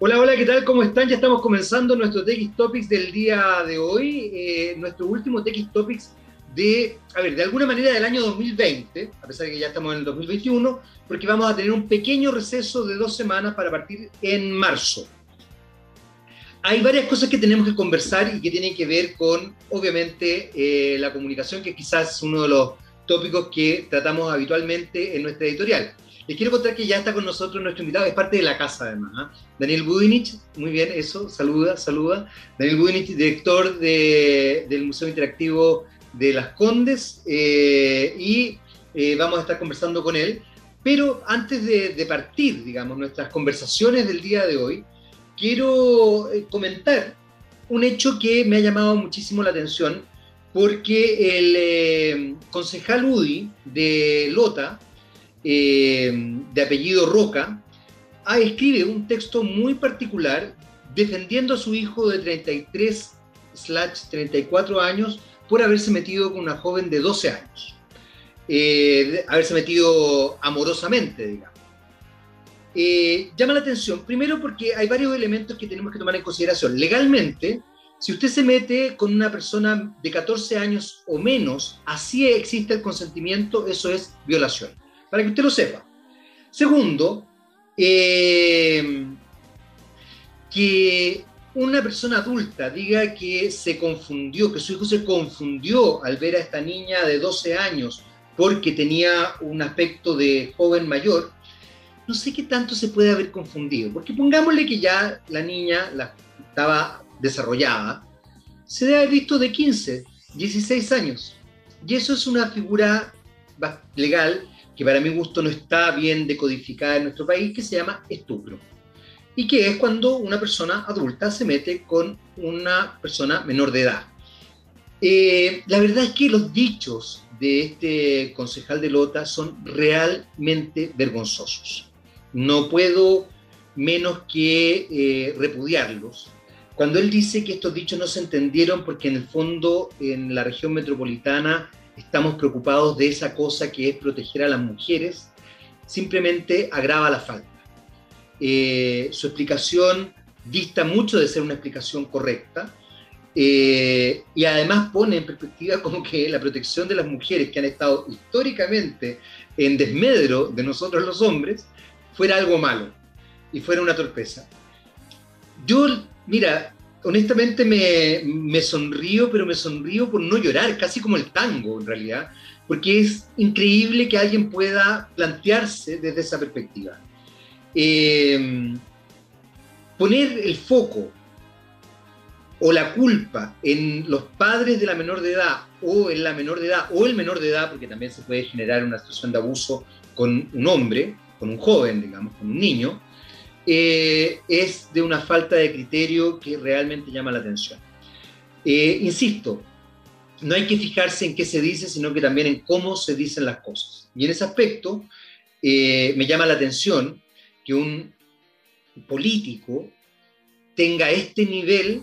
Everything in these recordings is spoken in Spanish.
Hola, hola, ¿qué tal? ¿Cómo están? Ya estamos comenzando nuestro TX Topics del día de hoy, eh, nuestro último TX Topics de, a ver, de alguna manera del año 2020, a pesar de que ya estamos en el 2021, porque vamos a tener un pequeño receso de dos semanas para partir en marzo. Hay varias cosas que tenemos que conversar y que tienen que ver con, obviamente, eh, la comunicación, que quizás es uno de los tópicos que tratamos habitualmente en nuestra editorial. Les quiero contar que ya está con nosotros nuestro invitado, es parte de la casa además. ¿ah? Daniel Budinich, muy bien, eso, saluda, saluda. Daniel Budinich, director del Museo Interactivo de Las Condes, eh, y eh, vamos a estar conversando con él. Pero antes de, partir, digamos, nuestras conversaciones del día de hoy, quiero eh, comentar un hecho que me ha llamado muchísimo la atención, porque el concejal UDI de Lota, eh, de apellido Roca, ah, escribe un texto muy particular defendiendo a su hijo de 33 34 años por haberse metido con una joven de 12 años. Eh, haberse metido amorosamente, digamos. Eh, llama la atención, primero porque hay varios elementos que tenemos que tomar en consideración. Legalmente, si usted se mete con una persona de 14 años o menos, así existe el consentimiento, eso es violación para que usted lo sepa. Segundo, eh, que una persona adulta diga que se confundió, que su hijo se confundió al ver a esta niña de 12 años porque tenía un aspecto de joven mayor, no sé qué tanto se puede haber confundido, porque pongámosle que ya la niña la, estaba desarrollada, se debe haber visto de 15, 16 años, y eso es una figura legal que para mi gusto no está bien decodificada en nuestro país, que se llama estupro. Y que es cuando una persona adulta se mete con una persona menor de edad. Eh, la verdad es que los dichos de este concejal de Lota son realmente vergonzosos. No puedo menos que eh, repudiarlos. Cuando él dice que estos dichos no se entendieron porque en el fondo en la región metropolitana estamos preocupados de esa cosa que es proteger a las mujeres, simplemente agrava la falta. Eh, su explicación dista mucho de ser una explicación correcta eh, y además pone en perspectiva como que la protección de las mujeres que han estado históricamente en desmedro de nosotros los hombres fuera algo malo y fuera una torpeza. Yo, mira, honestamente me, sonrío, pero me sonrío por no llorar, casi como el tango en realidad, porque es increíble que alguien pueda plantearse desde esa perspectiva. Eh, poner el foco o la culpa en los padres de la menor de edad o en la menor de edad o el menor de edad, porque también se puede generar una situación de abuso con un hombre, con un joven, digamos, con un niño, eh, es de una falta de criterio que realmente llama la atención. Eh, insisto, no hay que fijarse en qué se dice, sino que también en cómo se dicen las cosas. Y en ese aspecto eh, me llama la atención que un político tenga este nivel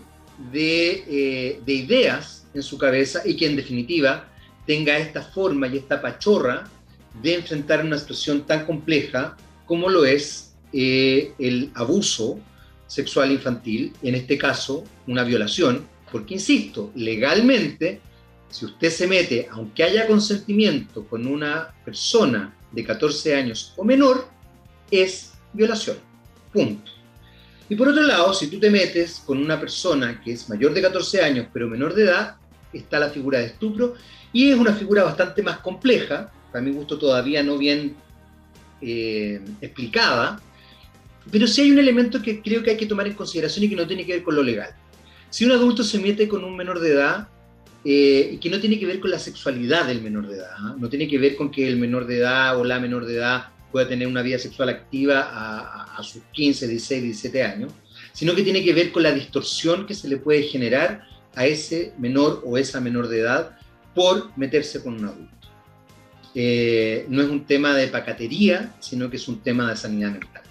de, de ideas en su cabeza y que en definitiva tenga esta forma y esta pachorra de enfrentar una situación tan compleja como lo es eh, el abuso sexual infantil, en este caso una violación, porque insisto, legalmente, si usted se mete, aunque haya consentimiento con una persona de 14 años o menor, es violación. Punto. Y por otro lado, si tú te metes con una persona que es mayor de 14 años pero menor de edad, está la figura de estupro y es una figura bastante más compleja, para mi gusto todavía no bien eh, explicada, pero sí hay un elemento que creo que hay que tomar en consideración y que no tiene que ver con lo legal. Si un adulto se mete con un menor de edad, eh, que no tiene que ver con la sexualidad del menor de edad, ¿ah? no tiene que ver con que el menor de edad o la menor de edad pueda tener una vida sexual activa a, a, sus 15, 16, 17 años, sino que tiene que ver con la distorsión que se le puede generar a ese menor o esa menor de edad por meterse con un adulto. Eh, no es un tema de pacatería, sino que es un tema de sanidad mental.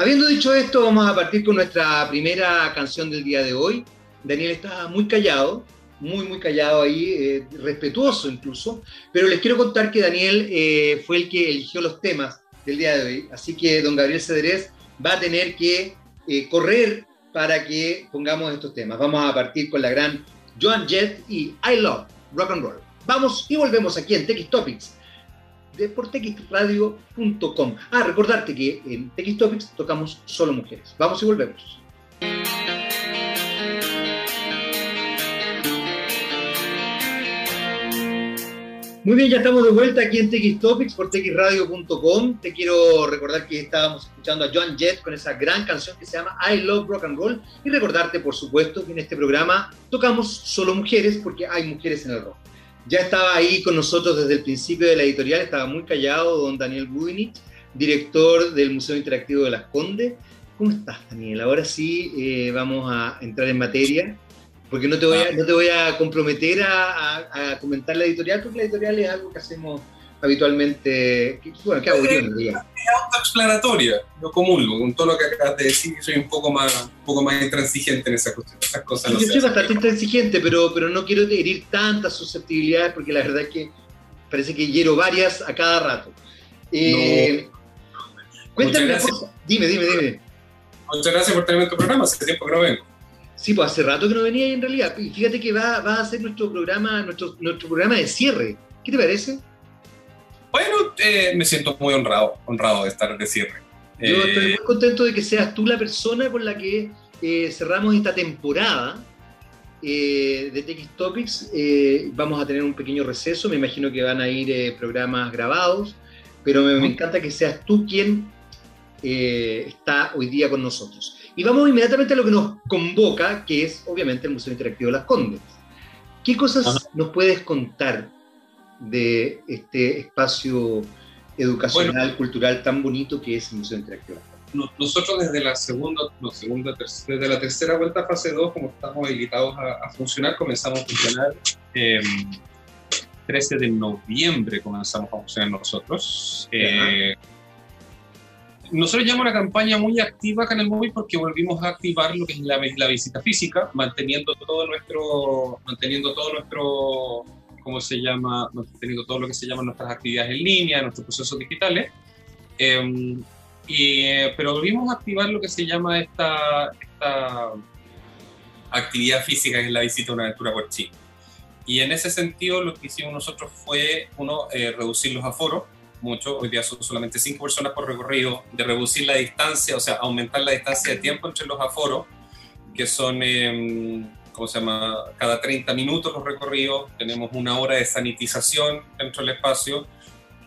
Habiendo dicho esto, vamos a partir con nuestra primera canción del día de hoy. Daniel está muy callado, muy, muy callado ahí, eh, respetuoso incluso, pero les quiero contar que Daniel eh, fue el que eligió los temas del día de hoy, así que don Gabriel Cederés va a tener que eh, correr para que pongamos estos temas. Vamos a partir con la gran Joan Jett y I Love Rock and Roll. Vamos y volvemos aquí en TX Topics por texradio.com. Ah, recordarte que en TX Topics tocamos solo mujeres. Vamos y volvemos. Muy bien, ya estamos de vuelta aquí en TX Topics por texradio.com. Te quiero recordar que estábamos escuchando a Joan Jett con esa gran canción que se llama I Love Rock and Roll y recordarte, por supuesto, que en este programa tocamos solo mujeres porque hay mujeres en el rock. Ya estaba ahí con nosotros desde el principio de la editorial, estaba muy callado don Daniel Buinich, director del Museo Interactivo de Las Condes. ¿Cómo estás, Daniel? Ahora sí eh, vamos a entrar en materia porque no te voy a, ah. no te voy a comprometer a, a, comentar la editorial, porque la editorial es algo que hacemos habitualmente. Bueno, ¿qué hago yo en realidad? Es autoexplanatoria, no comulgo con todo lo que acabas de decir, soy un poco más, un poco más intransigente en esas, esas cosas. yo soy bastante intransigente, pero, pero no quiero herir tantas susceptibilidades, porque la verdad es que parece que hiero varias a cada rato. Eh, cuéntame una cosa. Dime, dime, dime. Muchas gracias por tenerme en tu programa, hace tiempo que no vengo. Sí, pues hace rato que no venía en realidad. Y fíjate que va, va a ser nuestro programa, nuestro, nuestro programa de cierre. ¿Qué te parece? Bueno, eh, me siento muy honrado, honrado de estar de cierre. Yo estoy eh, muy contento de que seas tú la persona con la que eh, cerramos esta temporada de TX Topics. vamos a tener un pequeño receso, me imagino que van a ir programas grabados, pero me, me, encanta que seas tú quien está hoy día con nosotros. Y vamos inmediatamente a lo que nos convoca, que es obviamente el Museo Interactivo de las Condes. ¿Qué cosas nos puedes contar de este espacio educacional, cultural tan bonito que es el Museo Interactivo? Nosotros desde la segunda, no, segunda desde la tercera vuelta fase 2, como estamos habilitados a, funcionar, comenzamos a funcionar eh, 13 de noviembre comenzamos a funcionar nosotros. Eh, nosotros llevamos una campaña muy activa acá en el móvil porque volvimos a activar lo que es la, la, visita física, manteniendo todo nuestro, manteniendo todo nuestro, ¿cómo se llama? Manteniendo todo lo que se llaman nuestras actividades en línea, nuestros procesos digitales. Em, y, eh, pero volvimos a activar lo que se llama esta, esta actividad física, que es la visita a una aventura por Chile. Y en ese sentido, lo que hicimos nosotros fue, uno, eh, reducir los aforos mucho, hoy día son solamente cinco personas por recorrido, de reducir la distancia, o sea, aumentar la distancia de tiempo entre los aforos, que son, eh, ¿cómo se llama?, cada 30 minutos los recorridos, tenemos una hora de sanitización dentro del espacio,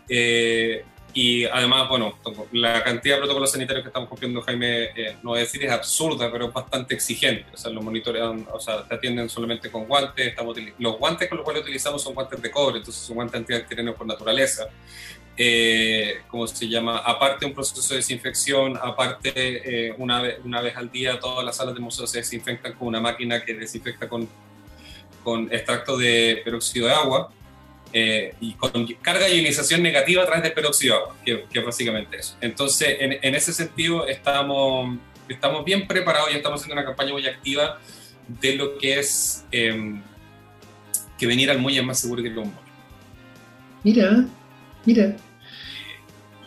eh, y además, bueno, la cantidad de protocolos sanitarios que estamos cumpliendo, Jaime, eh, no voy a decir es absurda, pero es bastante exigente. O sea, los monitorean, o sea, te atienden solamente con guantes. Estamos, los guantes con los cuales utilizamos son guantes de cobre, entonces son guantes antibacterianos por naturaleza eh, ¿cómo se llama? Aparte un proceso de desinfección, aparte eh, una, vez, una vez al día todas las salas de museo se desinfectan con una máquina que desinfecta con, con extracto de peróxido de agua eh, y con carga de ionización negativa a través del peróxido de agua, que, que es básicamente eso. Entonces, en, en, ese sentido, estamos, estamos bien preparados y estamos haciendo una campaña muy activa de lo que es em, que venir al muelle es más seguro que el muelle. Mira, Mira.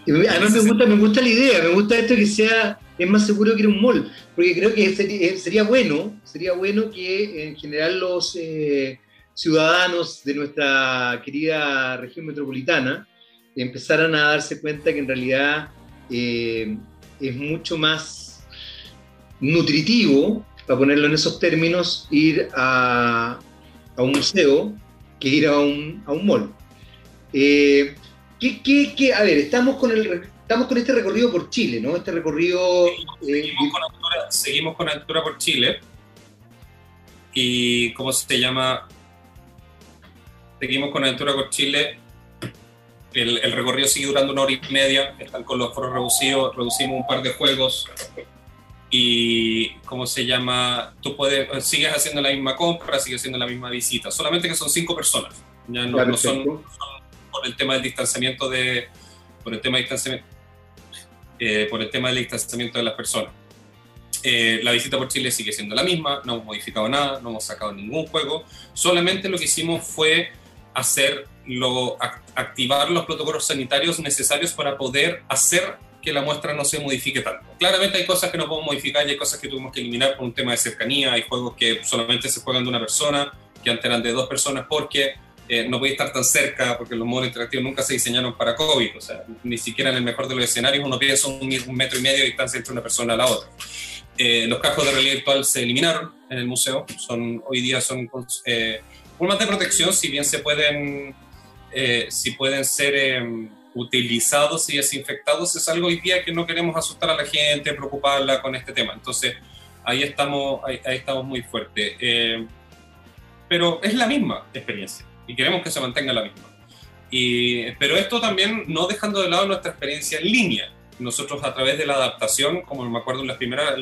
Además me gusta, me gusta la idea, me gusta esto que sea, es más seguro que ir a un mall, porque creo que eh, sería, bueno, sería bueno que en general los eh, ciudadanos de nuestra querida región metropolitana empezaran a darse cuenta que en realidad eh, es mucho más nutritivo, para ponerlo en esos términos, ir a, un museo que ir a un, a un mall. ¿Qué, qué, qué? A ver, estamos con, el, estamos con este recorrido por Chile, ¿no? Este recorrido... Seguimos, con, altura, seguimos con altura por Chile. Y, ¿cómo se llama? Seguimos con altura por Chile. El, el, recorrido sigue durando una hora y media. Están con los foros reducidos. Reducimos un par de juegos. Y, ¿cómo se llama? Tú puedes, sigues haciendo la misma compra, sigues haciendo la misma visita. Solamente que son cinco personas. Ya no, no son por el tema del distanciamiento de, por el tema del distanciamiento, eh, por el tema del distanciamiento de las personas. Eh, la visita por Chile sigue siendo la misma, no hemos modificado nada, no hemos sacado ningún juego, solamente lo que hicimos fue hacer lo, activar los protocolos sanitarios necesarios para poder hacer que la muestra no se modifique tanto. Claramente hay cosas que no podemos modificar y hay cosas que tuvimos que eliminar por un tema de cercanía, hay juegos que solamente se juegan de una persona, que antes eran de dos personas porque eh, no podía estar tan cerca, porque los modos interactivos nunca se diseñaron para COVID, o sea, ni siquiera en el mejor de los escenarios uno piensa un, un metro y medio de distancia entre una persona a la otra. Eh, los cascos de realidad virtual se eliminaron en el museo, son, hoy día son eh, formas de protección, si bien se pueden, eh, si pueden ser em, utilizados y desinfectados, es algo hoy día que no queremos asustar a la gente, preocuparla con este tema. Entonces, ahí estamos, ahí, estamos muy fuertes. Eh, pero es la misma experiencia y queremos que se mantenga la misma. Y, pero esto también no dejando de lado nuestra experiencia en línea nosotros a través de la adaptación, como me acuerdo en las primeras,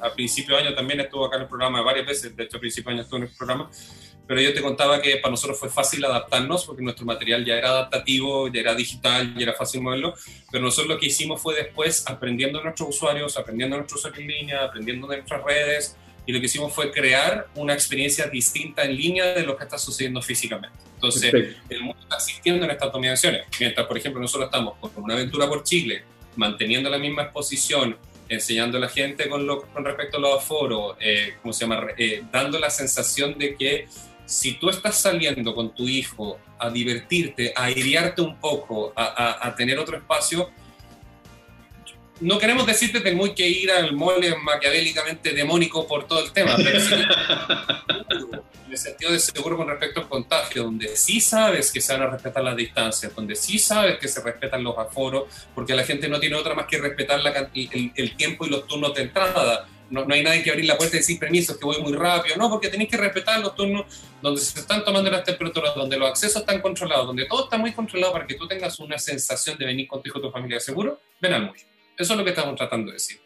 a principio de año también estuvo acá en el programa varias veces, de hecho a principio de año estuvo en el programa, pero yo te contaba que para nosotros fue fácil adaptarnos porque nuestro material ya era adaptativo, ya era digital, ya era fácil moverlo, pero nosotros lo que hicimos fue después aprendiendo de nuestros usuarios, aprendiendo de nuestros usuarios en línea, aprendiendo de nuestras redes, y lo que hicimos fue crear una experiencia distinta en línea de lo que está sucediendo físicamente. Entonces, el mundo está asistiendo en estas dominaciones. Mientras, por ejemplo, nosotros estamos con una aventura por Chile, manteniendo la misma exposición, enseñando a la gente con, lo, con respecto a los aforos, eh, ¿cómo se llama? Eh, dando la sensación de que si tú estás saliendo con tu hijo a divertirte, a airearte un poco, a, a, tener otro espacio, no queremos decirte que tengo que ir al mole maquiavélicamente demónico por todo el tema, pero sí en el sentido de seguro con respecto al contagio, donde sí sabes que se van a respetar las distancias, donde sí sabes que se respetan los aforos, porque la gente no tiene otra más que respetar la, el, el, tiempo y los turnos de entrada. No, no, hay nadie que abrir la puerta y decir permiso, que voy muy rápido. No, porque tenéis que respetar los turnos donde se están tomando las temperaturas, donde los accesos están controlados, donde todo está muy controlado para que tú tengas una sensación de venir contigo tu familia seguro. Ven al muy. Eso es lo que estamos tratando de decir.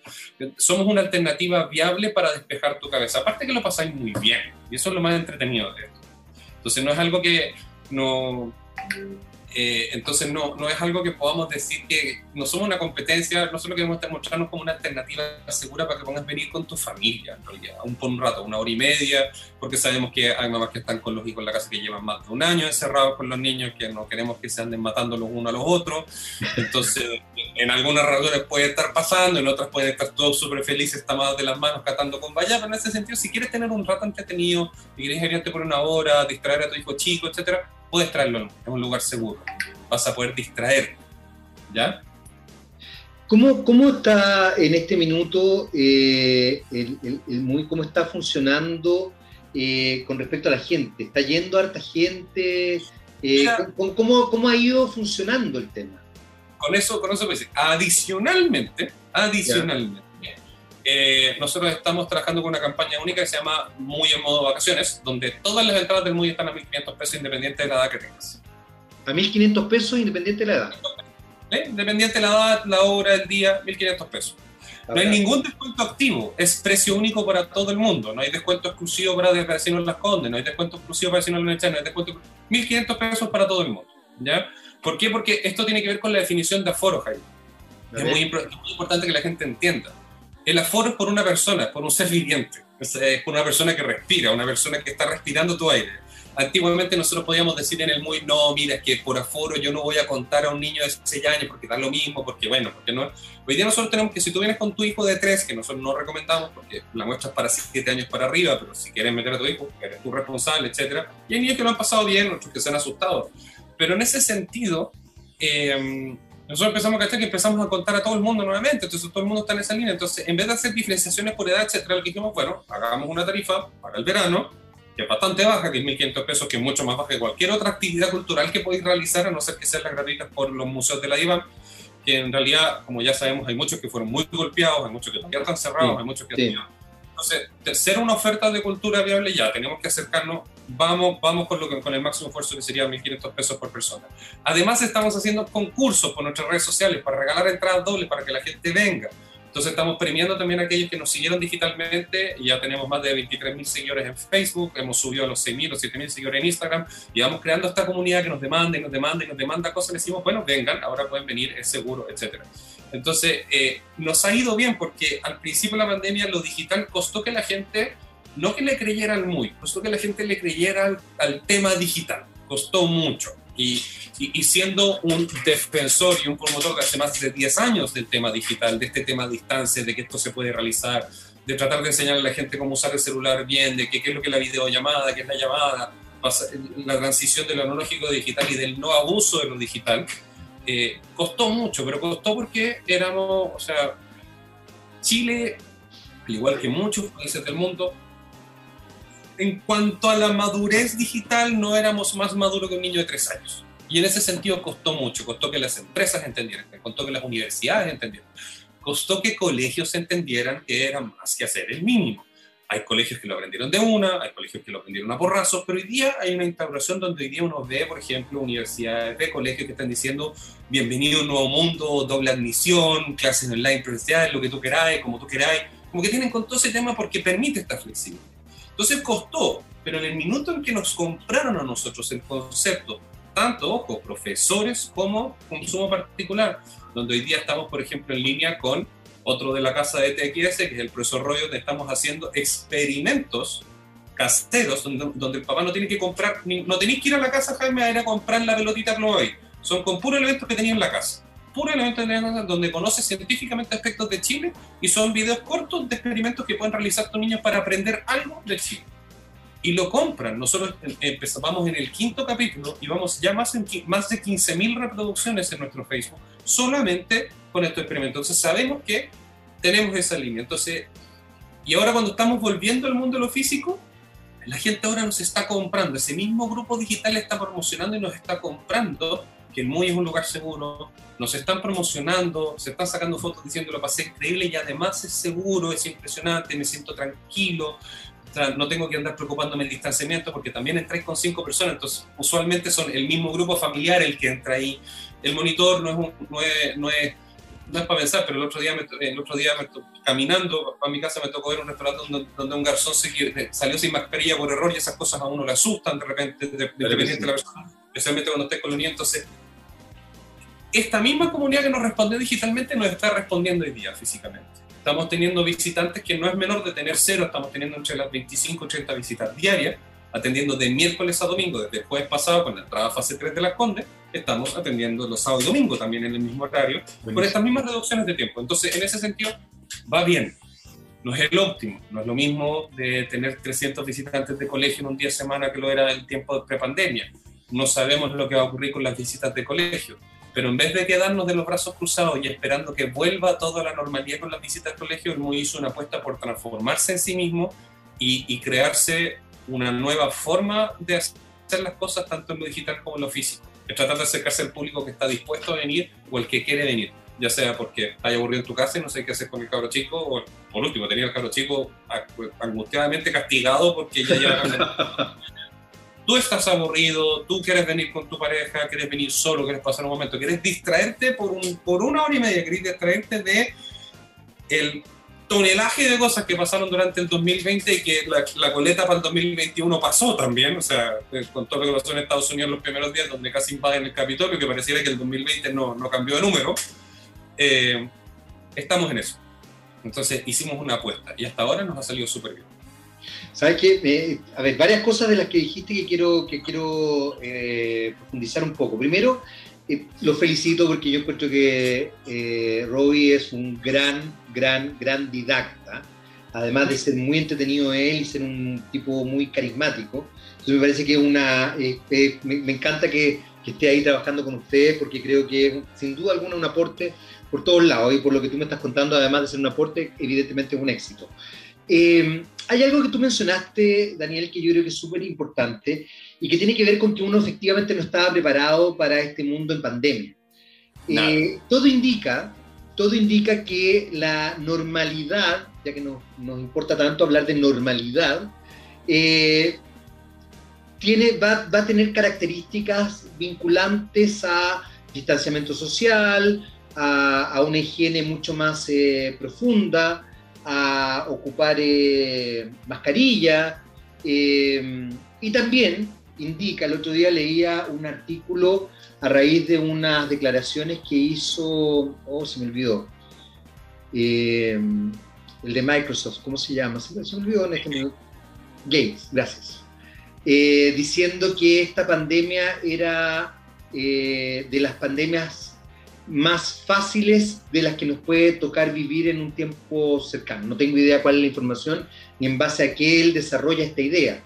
Somos una alternativa viable para despejar tu cabeza. Aparte que lo pasáis muy bien. Y eso es lo más entretenido de esto. Entonces no es algo que no eh, entonces no, no es algo que podamos decir que no somos una competencia, nosotros queremos mostrarnos como una alternativa segura para que puedas venir con tu familia, en realidad, un, por un rato, una hora y media, porque sabemos que hay mamás que están con los hijos en la casa que llevan más de un año encerrados con los niños, que no queremos que se anden matando los unos a los otros, entonces en algunas razones puede estar pasando, en otras pueden estar todos súper felices, tomados de las manos, catando con vaya, pero en ese sentido, si quieres tener un rato entretenido, si quieres irte por una hora, distraer a tu hijo chico, etcétera, puedes traerlo en un lugar seguro. Vas a poder distraer. ¿Ya? ¿Cómo, ¿Cómo, está en este minuto eh, el, muy cómo está funcionando eh, con respecto a la gente? ¿Está yendo harta gente? Eh, ¿cómo, ¿cómo, ha ido funcionando el tema? Con eso, con eso pues, adicionalmente, adicionalmente, nosotros estamos trabajando con una campaña única que se llama Muy en modo vacaciones, donde todas las entradas del Muy están a 1.500 pesos independiente de la edad que tengas. A 1.500 pesos independiente de la edad. ¿Eh? Independiente de la edad, la hora, el día, 1.500 pesos. No hay ningún descuento activo, es precio único para todo el mundo. No hay descuento exclusivo para vecinos Las Condes, no hay descuento exclusivo para vecinos Las no hay descuento. 1.500 pesos para todo el mundo. ¿ya? ¿Por qué? Porque esto tiene que ver con la definición de aforo, Jaime. Es muy, es muy importante que la gente entienda. El aforo es por una persona, por un ser viviente. Es, por una persona que respira, una persona que está respirando tu aire. Antiguamente nosotros podíamos decir en el muy, no, mira, es que por aforo yo no voy a contar a un niño de 6 años porque da lo mismo, porque bueno, porque no. Hoy día nosotros tenemos que si tú vienes con tu hijo de 3, que nosotros no recomendamos porque la muestra es para 7 años para arriba, pero si quieres meter a tu hijo, eres tú responsable, etc. Y hay niños que lo han pasado bien, otros que se han asustado. Pero en ese sentido, eh, nosotros empezamos a que empezamos a contar a todo el mundo nuevamente, entonces todo el mundo está en esa línea. Entonces, en vez de hacer diferenciaciones por edad, etcétera, lo que dijimos, bueno, hagamos una tarifa para el verano, que es bastante baja, que es 1.500 pesos, que es mucho más baja que cualquier otra actividad cultural que podéis realizar, a no ser que sean las gratuitas por los museos de la IVA, que en realidad, como ya sabemos, hay muchos que fueron muy golpeados, hay muchos que todavía están cerrados, hay muchos que sí. Entonces, ser una oferta de cultura viable ya, tenemos que acercarnos, vamos, vamos con, lo que, con el máximo esfuerzo que sería 1.500 pesos por persona. Además, estamos haciendo concursos por nuestras redes sociales para regalar entradas dobles para que la gente venga. Entonces estamos premiando también a aquellos que nos siguieron digitalmente. Ya tenemos más de 23.000 seguidores en Facebook, hemos subido a los 6.000 o 7.000 seguidores en Instagram y vamos creando esta comunidad que nos demanda y nos demanda y nos demanda cosas. Le decimos, bueno, vengan, ahora pueden venir, es seguro, etc. Entonces, eh, nos ha ido bien porque al principio de la pandemia lo digital costó que la gente, no que le creyeran muy, costó que la gente le creyera al, al tema digital, costó mucho Y, y, siendo un defensor y un promotor de hace más de 10 años del tema digital, de este tema a distancia, de que esto se puede realizar, de tratar de enseñar a la gente cómo usar el celular bien, de qué es lo que es la videollamada, qué es la llamada, la transición de lo analógico a digital y del no abuso de lo digital, eh, costó mucho, pero costó porque éramos, o sea, Chile, al igual que muchos países del mundo, en cuanto a la madurez digital, no éramos más maduros que un niño de tres años. Y en ese sentido costó mucho, costó que las empresas entendieran, costó que las universidades entendieran, costó que colegios entendieran que era más que hacer el mínimo. Hay colegios que lo aprendieron de una, hay colegios que lo aprendieron a porrazos, pero hoy día hay una instauración donde hoy día uno ve, por ejemplo, universidades de colegios que están diciendo bienvenido a un nuevo mundo, doble admisión, clases online presenciales, lo que tú queráis, como tú queráis, como que tienen con todo ese tema porque permite esta flexibilidad. Entonces costó, pero en el minuto en que nos compraron a nosotros el concepto, tanto, ojo, profesores como consumo particular, donde hoy día estamos, por ejemplo, en línea con otro de la casa de TXS, que es el profesor Rollo, donde estamos haciendo experimentos caseros, donde, el papá no tiene que comprar, no tenéis que ir a la casa, Jaime, a ir a comprar la pelotita Chloe. Son con puros elementos que tenía en la casa. Puro elementos donde conoce científicamente aspectos de Chile y son videos cortos de experimentos que pueden realizar tus niños para aprender algo de Chile. Y lo compran. Nosotros empezamos en el quinto capítulo y vamos ya más, en, más de 15.000 reproducciones en nuestro Facebook solamente con estos experimentos. Entonces sabemos que tenemos esa línea. Entonces, y ahora cuando estamos volviendo al mundo de lo físico, la gente ahora nos está comprando. Ese mismo grupo digital está promocionando y nos está comprando que el MUI es un lugar seguro. Nos están promocionando, se están sacando fotos diciendo lo pasé increíble y además es seguro, es impresionante, me siento tranquilo. no tengo que andar preocupándome el distanciamiento porque también entráis con cinco personas, entonces usualmente son el mismo grupo familiar el que entra ahí. El monitor no es, no es, no es no es para pensar, pero el otro día, el otro día caminando a mi casa me tocó ver un restaurante donde, un garzón se, salió sin mascarilla por error y esas cosas a uno le asustan de repente, de, dependiente de la persona, especialmente cuando estés con los niños. Entonces, esta misma comunidad que nos respondió digitalmente nos está respondiendo hoy día físicamente. Estamos teniendo visitantes que no es menor de tener cero, estamos teniendo entre las 25 y 30 visitas diarias atendiendo de miércoles a domingo, desde el jueves pasado con la entrada a fase 3 de las Condes, estamos atendiendo los sábados y domingos también en el mismo horario, con estas mismas reducciones de tiempo. Entonces, en ese sentido, va bien. No es el óptimo, no es lo mismo de tener 300 visitantes de colegio en un día de semana que lo era el tiempo de prepandemia. No sabemos lo que va a ocurrir con las visitas de colegio, pero en vez de quedarnos de los brazos cruzados y esperando que vuelva toda la normalidad con las visitas de colegio, el MUI hizo una apuesta por transformarse en sí mismo y, y crearse una nueva forma de hacer las cosas tanto en lo digital como en lo físico. Es tratar de acercarse al público que está dispuesto a venir o el que quiere venir, ya sea porque está aburrido en tu casa y no sé qué hacer con el cabro chico, o por último, tenía el cabro chico angustiadamente castigado porque ya ya... tú estás aburrido, tú quieres venir con tu pareja, quieres venir solo, quieres pasar un momento, quieres distraerte por, un, por una hora y media, quieres distraerte de el tonelaje de cosas que pasaron durante el 2020 y que la, coleta para el 2021 pasó también, o sea, eh, con todo lo que pasó en Estados Unidos los primeros días, donde casi invaden el Capitolio, que pareciera que el 2020 no, no cambió de número, eh, estamos en eso. Entonces hicimos una apuesta y hasta ahora nos ha salido súper bien. ¿Sabes qué? Eh, a ver, varias cosas de las que dijiste que quiero, que quiero profundizar un poco. Primero, lo felicito porque yo encuentro que eh, Robbie es un gran, gran, gran didacta, además de ser muy entretenido él y ser un tipo muy carismático. Entonces me parece que una, eh, eh, me, encanta que, que, esté ahí trabajando con ustedes porque creo que es sin duda alguna un aporte por todos lados y por lo que tú me estás contando, además de ser un aporte, evidentemente es un éxito. Hay algo que tú mencionaste, Daniel, que yo creo que es súper importante y que tiene que ver con que uno efectivamente no estaba preparado para este mundo en pandemia. Eh, todo indica, todo indica que la normalidad, ya que nos, nos importa tanto hablar de normalidad, eh, tiene, va, va, a tener características vinculantes a distanciamiento social, a, a una higiene mucho más eh, profunda, a ocupar mascarilla, y también indica, el otro día leía un artículo a raíz de unas declaraciones que hizo, oh, se me olvidó, eh, el de Microsoft, ¿cómo se llama? Se me olvidó en este momento. Gates, gracias. Eh, diciendo que esta pandemia era eh, de las pandemias más fáciles de las que nos puede tocar vivir en un tiempo cercano. No tengo idea cuál es la información ni en base a qué él desarrolla esta idea.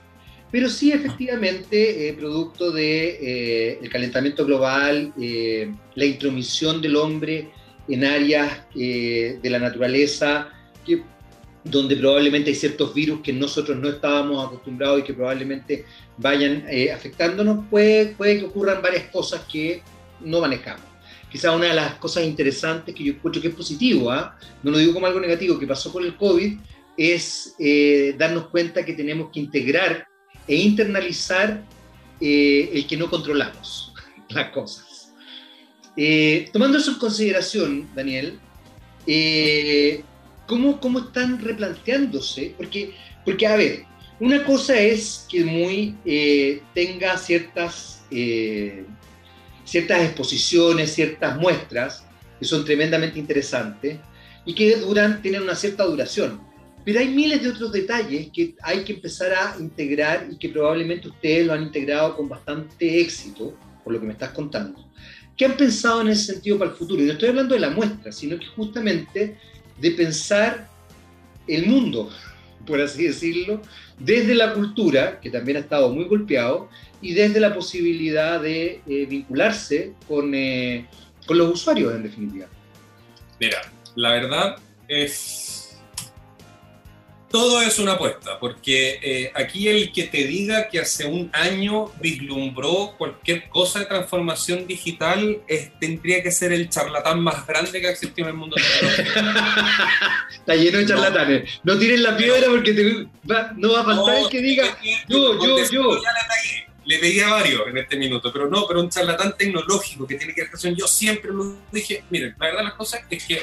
Pero sí, efectivamente, eh, producto del de, eh, calentamiento global, eh, la intromisión del hombre en áreas de la naturaleza, que, donde probablemente hay ciertos virus que nosotros no estábamos acostumbrados y que probablemente vayan afectándonos, puede, puede que ocurran varias cosas que no manejamos. Quizá una de las cosas interesantes que yo encuentro que es positivo, ¿ah? no lo digo como algo negativo, que pasó con el COVID, es darnos cuenta que tenemos que integrar e internalizar eh, el que no controlamos las cosas. Eh, tomando eso en consideración, Daniel, eh, ¿cómo, ¿cómo, están replanteándose? Porque, porque, a ver, una cosa es que muy tenga ciertas, ciertas exposiciones, ciertas muestras, que son tremendamente interesantes y que duran, tienen una cierta duración. Pero hay miles de otros detalles que hay que empezar a integrar y que probablemente ustedes lo han integrado con bastante éxito, por lo que me estás contando. ¿Qué han pensado en ese sentido para el futuro? Y no estoy hablando de la muestra, sino que justamente de pensar el mundo, por así decirlo, desde la cultura, que también ha estado muy golpeado, y desde la posibilidad de eh, vincularse con, eh, con los usuarios, en definitiva. Mira, la verdad es todo es una apuesta, porque eh, aquí el que te diga que hace un año vislumbró cualquier cosa de transformación digital tendría que ser el charlatán más grande que ha existido en el mundo. Está lleno de charlatanes. No, tires la piedra porque no va a faltar el que diga yo, yo, yo. le pegué a varios en este minuto, pero no, pero un charlatán tecnológico que tiene que ver con yo siempre lo dije, miren, la verdad las cosas es que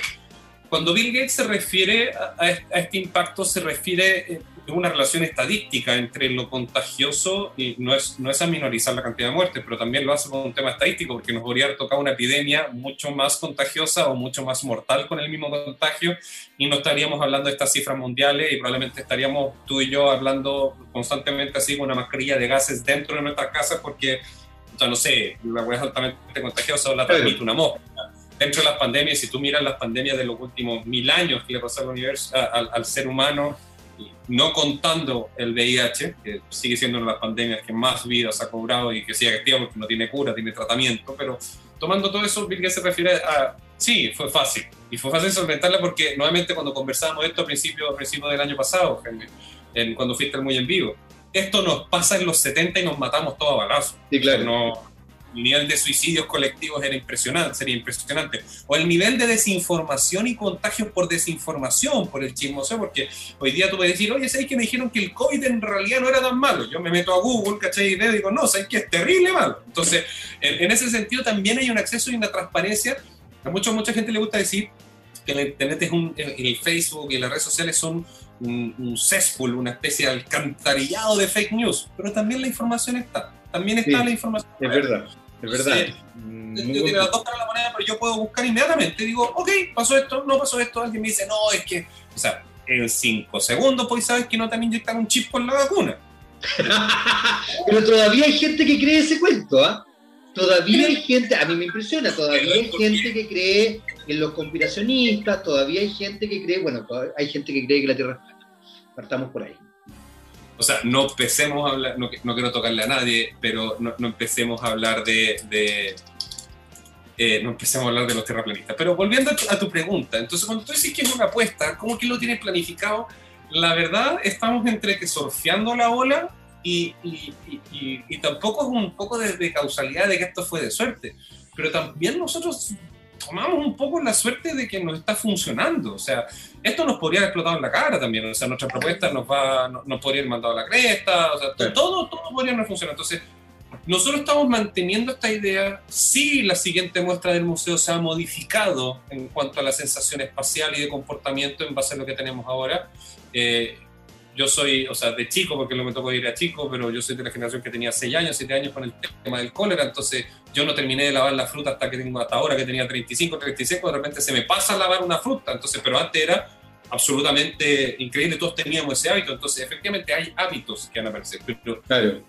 cuando Bill Gates se refiere a, este impacto, se refiere eh, a una relación estadística entre lo contagioso y no es, no es a minorizar la cantidad de muertes, pero también lo hace con un tema estadístico, porque nos podría haber tocado una epidemia mucho más contagiosa o mucho más mortal con el mismo contagio y no estaríamos hablando de estas cifras mundiales y probablemente estaríamos tú y yo hablando constantemente así con una mascarilla de gases dentro de nuestras casas porque, ya no sé, la hueá es altamente contagiosa o la transmite una mosca dentro de las pandemias, si tú miras las pandemias de los últimos mil años que le pasó al, universo, al, ser humano, no contando el VIH, que sigue siendo una de las pandemias que más vidas ha cobrado y que sigue activa porque no tiene cura, tiene tratamiento, pero tomando todo eso, Bill se refiere a, sí, fue fácil, y fue fácil solventarla porque nuevamente cuando conversábamos esto a principios principio del año pasado, en, cuando fuiste muy en vivo, esto nos pasa en los 70 y nos matamos todos a balazos. Sí, claro. no, el nivel de suicidios colectivos era impresionante, sería impresionante. O el nivel de desinformación y contagios por desinformación, por el chismoseo, porque hoy día tú puedes decir, oye, ¿sabes que me dijeron que el COVID en realidad no era tan malo? Yo me meto a Google, ¿cachai? Y digo, no, ¿sabes que es terrible malo? Entonces, en, ese sentido también hay un acceso y una transparencia. A mucha, mucha gente le gusta decir que el Internet es un, el Facebook y las redes sociales son un, un cesspool, una especie de alcantarillado de fake news, pero también la información está. También está la información. Es verdad. Es verdad. Mm, yo tengo las dos caras de la moneda, pero yo puedo buscar inmediatamente. Digo, ok, pasó esto, no pasó esto. Alguien me dice, no, es que. O sea, en cinco segundos, pues sabes que no te han inyectado un chip con la vacuna. pero todavía hay gente que cree ese cuento, ¿ah? Todavía hay gente, a mí me impresiona, todavía hay gente que cree en los conspiracionistas, todavía hay gente que cree, bueno, hay gente que cree que la Tierra es plana. Partamos por ahí o sea, no empecemos a hablar, no, quiero tocarle a nadie, pero no, empecemos a hablar de, eh, no empecemos a hablar de los terraplanistas. Pero volviendo a tu, pregunta, entonces cuando tú dices que es una apuesta, ¿cómo que lo tienes planificado? La verdad, estamos entre que surfeando la ola y, y, tampoco es un poco de, de, causalidad de que esto fue de suerte, pero también nosotros tomamos un poco la suerte de que nos está funcionando. O sea, esto nos podría haber explotado en la cara también. O sea, nuestra propuesta nos, va, nos, podría haber mandado a la cresta. O sea, todo, todo podría no funcionar. Entonces, nosotros estamos manteniendo esta idea. Si la siguiente muestra del museo se ha modificado en cuanto a la sensación espacial y de comportamiento en base a lo que tenemos ahora. Eh, yo soy, o sea, de chico, porque no me tocó ir a chico, pero yo soy de la generación que tenía 6 años, 7 años con el tema del cólera, entonces yo no terminé de lavar la fruta hasta que tengo hasta ahora que tenía 35, 36, de repente se me pasa a lavar una fruta, entonces, pero antes era absolutamente increíble, todos teníamos ese hábito, entonces efectivamente hay hábitos que van a aparecer, pero claro.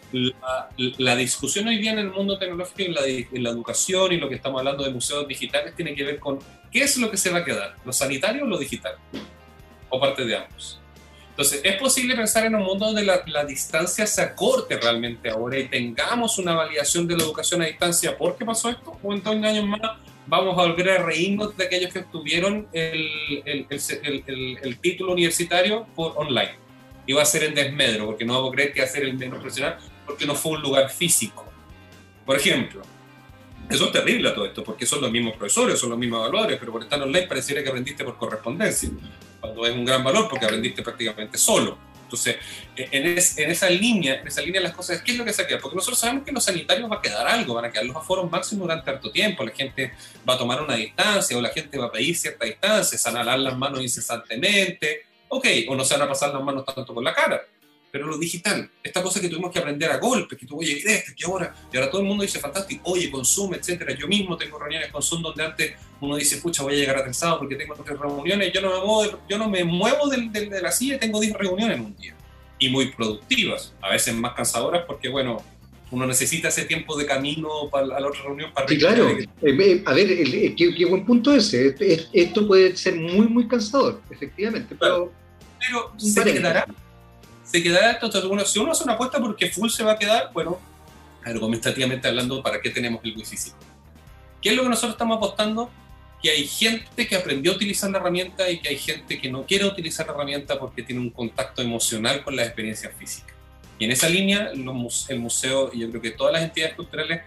la, discusión hoy día en el mundo tecnológico, en la, en la, educación y lo que estamos hablando de museos digitales tiene que ver con qué es lo que se va a quedar, lo sanitario o lo digital, o parte de ambos. Entonces, ¿es posible pensar en un mundo donde la, la, distancia se acorte realmente ahora y tengamos una validación de la educación a distancia? ¿Por qué pasó esto? ¿O en dos años más vamos a volver a reírnos de aquellos que obtuvieron el, el, el, el, título universitario por online. Y va a ser en desmedro, porque no vamos a creer que va a ser el menos profesional, porque no fue un lugar físico. Por ejemplo, eso es terrible todo esto, porque son los mismos profesores, son los mismos valores, pero por estar online pareciera que aprendiste por correspondencia, cuando es un gran valor porque aprendiste prácticamente solo. Entonces, e, en, en, esa línea, en esa línea las cosas, ¿qué es lo que se queda? Porque nosotros sabemos que en los sanitarios va a quedar algo, van a quedar los aforos máximos durante harto tiempo, la gente va a tomar una distancia o la gente va a pedir cierta distancia, se van a las manos incesantemente, ok, o no se van a pasar las manos tanto por la cara. Pero lo digital, esta cosa que tuvimos que aprender a golpe, que tú, oye, crees que ahora, y ahora todo el mundo dice, fantástico, oye, consume, etcétera. Yo mismo tengo reuniones con Zoom donde antes uno dice, pucha, voy a llegar atrasado porque tengo tres reuniones, yo no me muevo, yo no me muevo del, de la silla y tengo 10 reuniones en un día y muy productivas, a veces más cansadoras porque, bueno, uno necesita ese tiempo de camino para la otra reunión para... Sí, claro. Eh, eh, a ver, qué, buen punto ese. Esto puede ser muy, muy cansador, efectivamente, pero... Pero se quedará. Se quedará esto. si uno hace una apuesta porque full se va a quedar, bueno, argumentativamente hablando, ¿para qué tenemos el wifi? ¿Qué es lo que nosotros estamos apostando? que hay gente que aprendió a utilizar la herramienta y que hay gente que no quiere utilizar la herramienta porque tiene un contacto emocional con las experiencias físicas. Y en esa línea, el museo y yo creo que todas las entidades culturales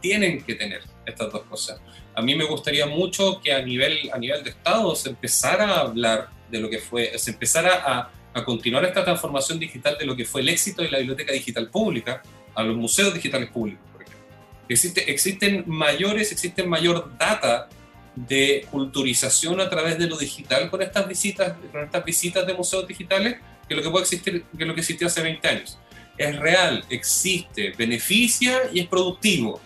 tienen que tener estas dos cosas. A mí me gustaría mucho que a nivel, a nivel de Estado se empezara a hablar de lo que fue, se empezara a, a continuar esta transformación digital de lo que fue el éxito de la biblioteca digital pública a los museos digitales públicos, por ejemplo. Existe, existen mayores, existen mayor data de culturización a través de lo digital con estas visitas, con estas visitas de museos digitales que lo que puede existir, que lo que existió hace 20 años. Es real, existe, beneficia y es productivo,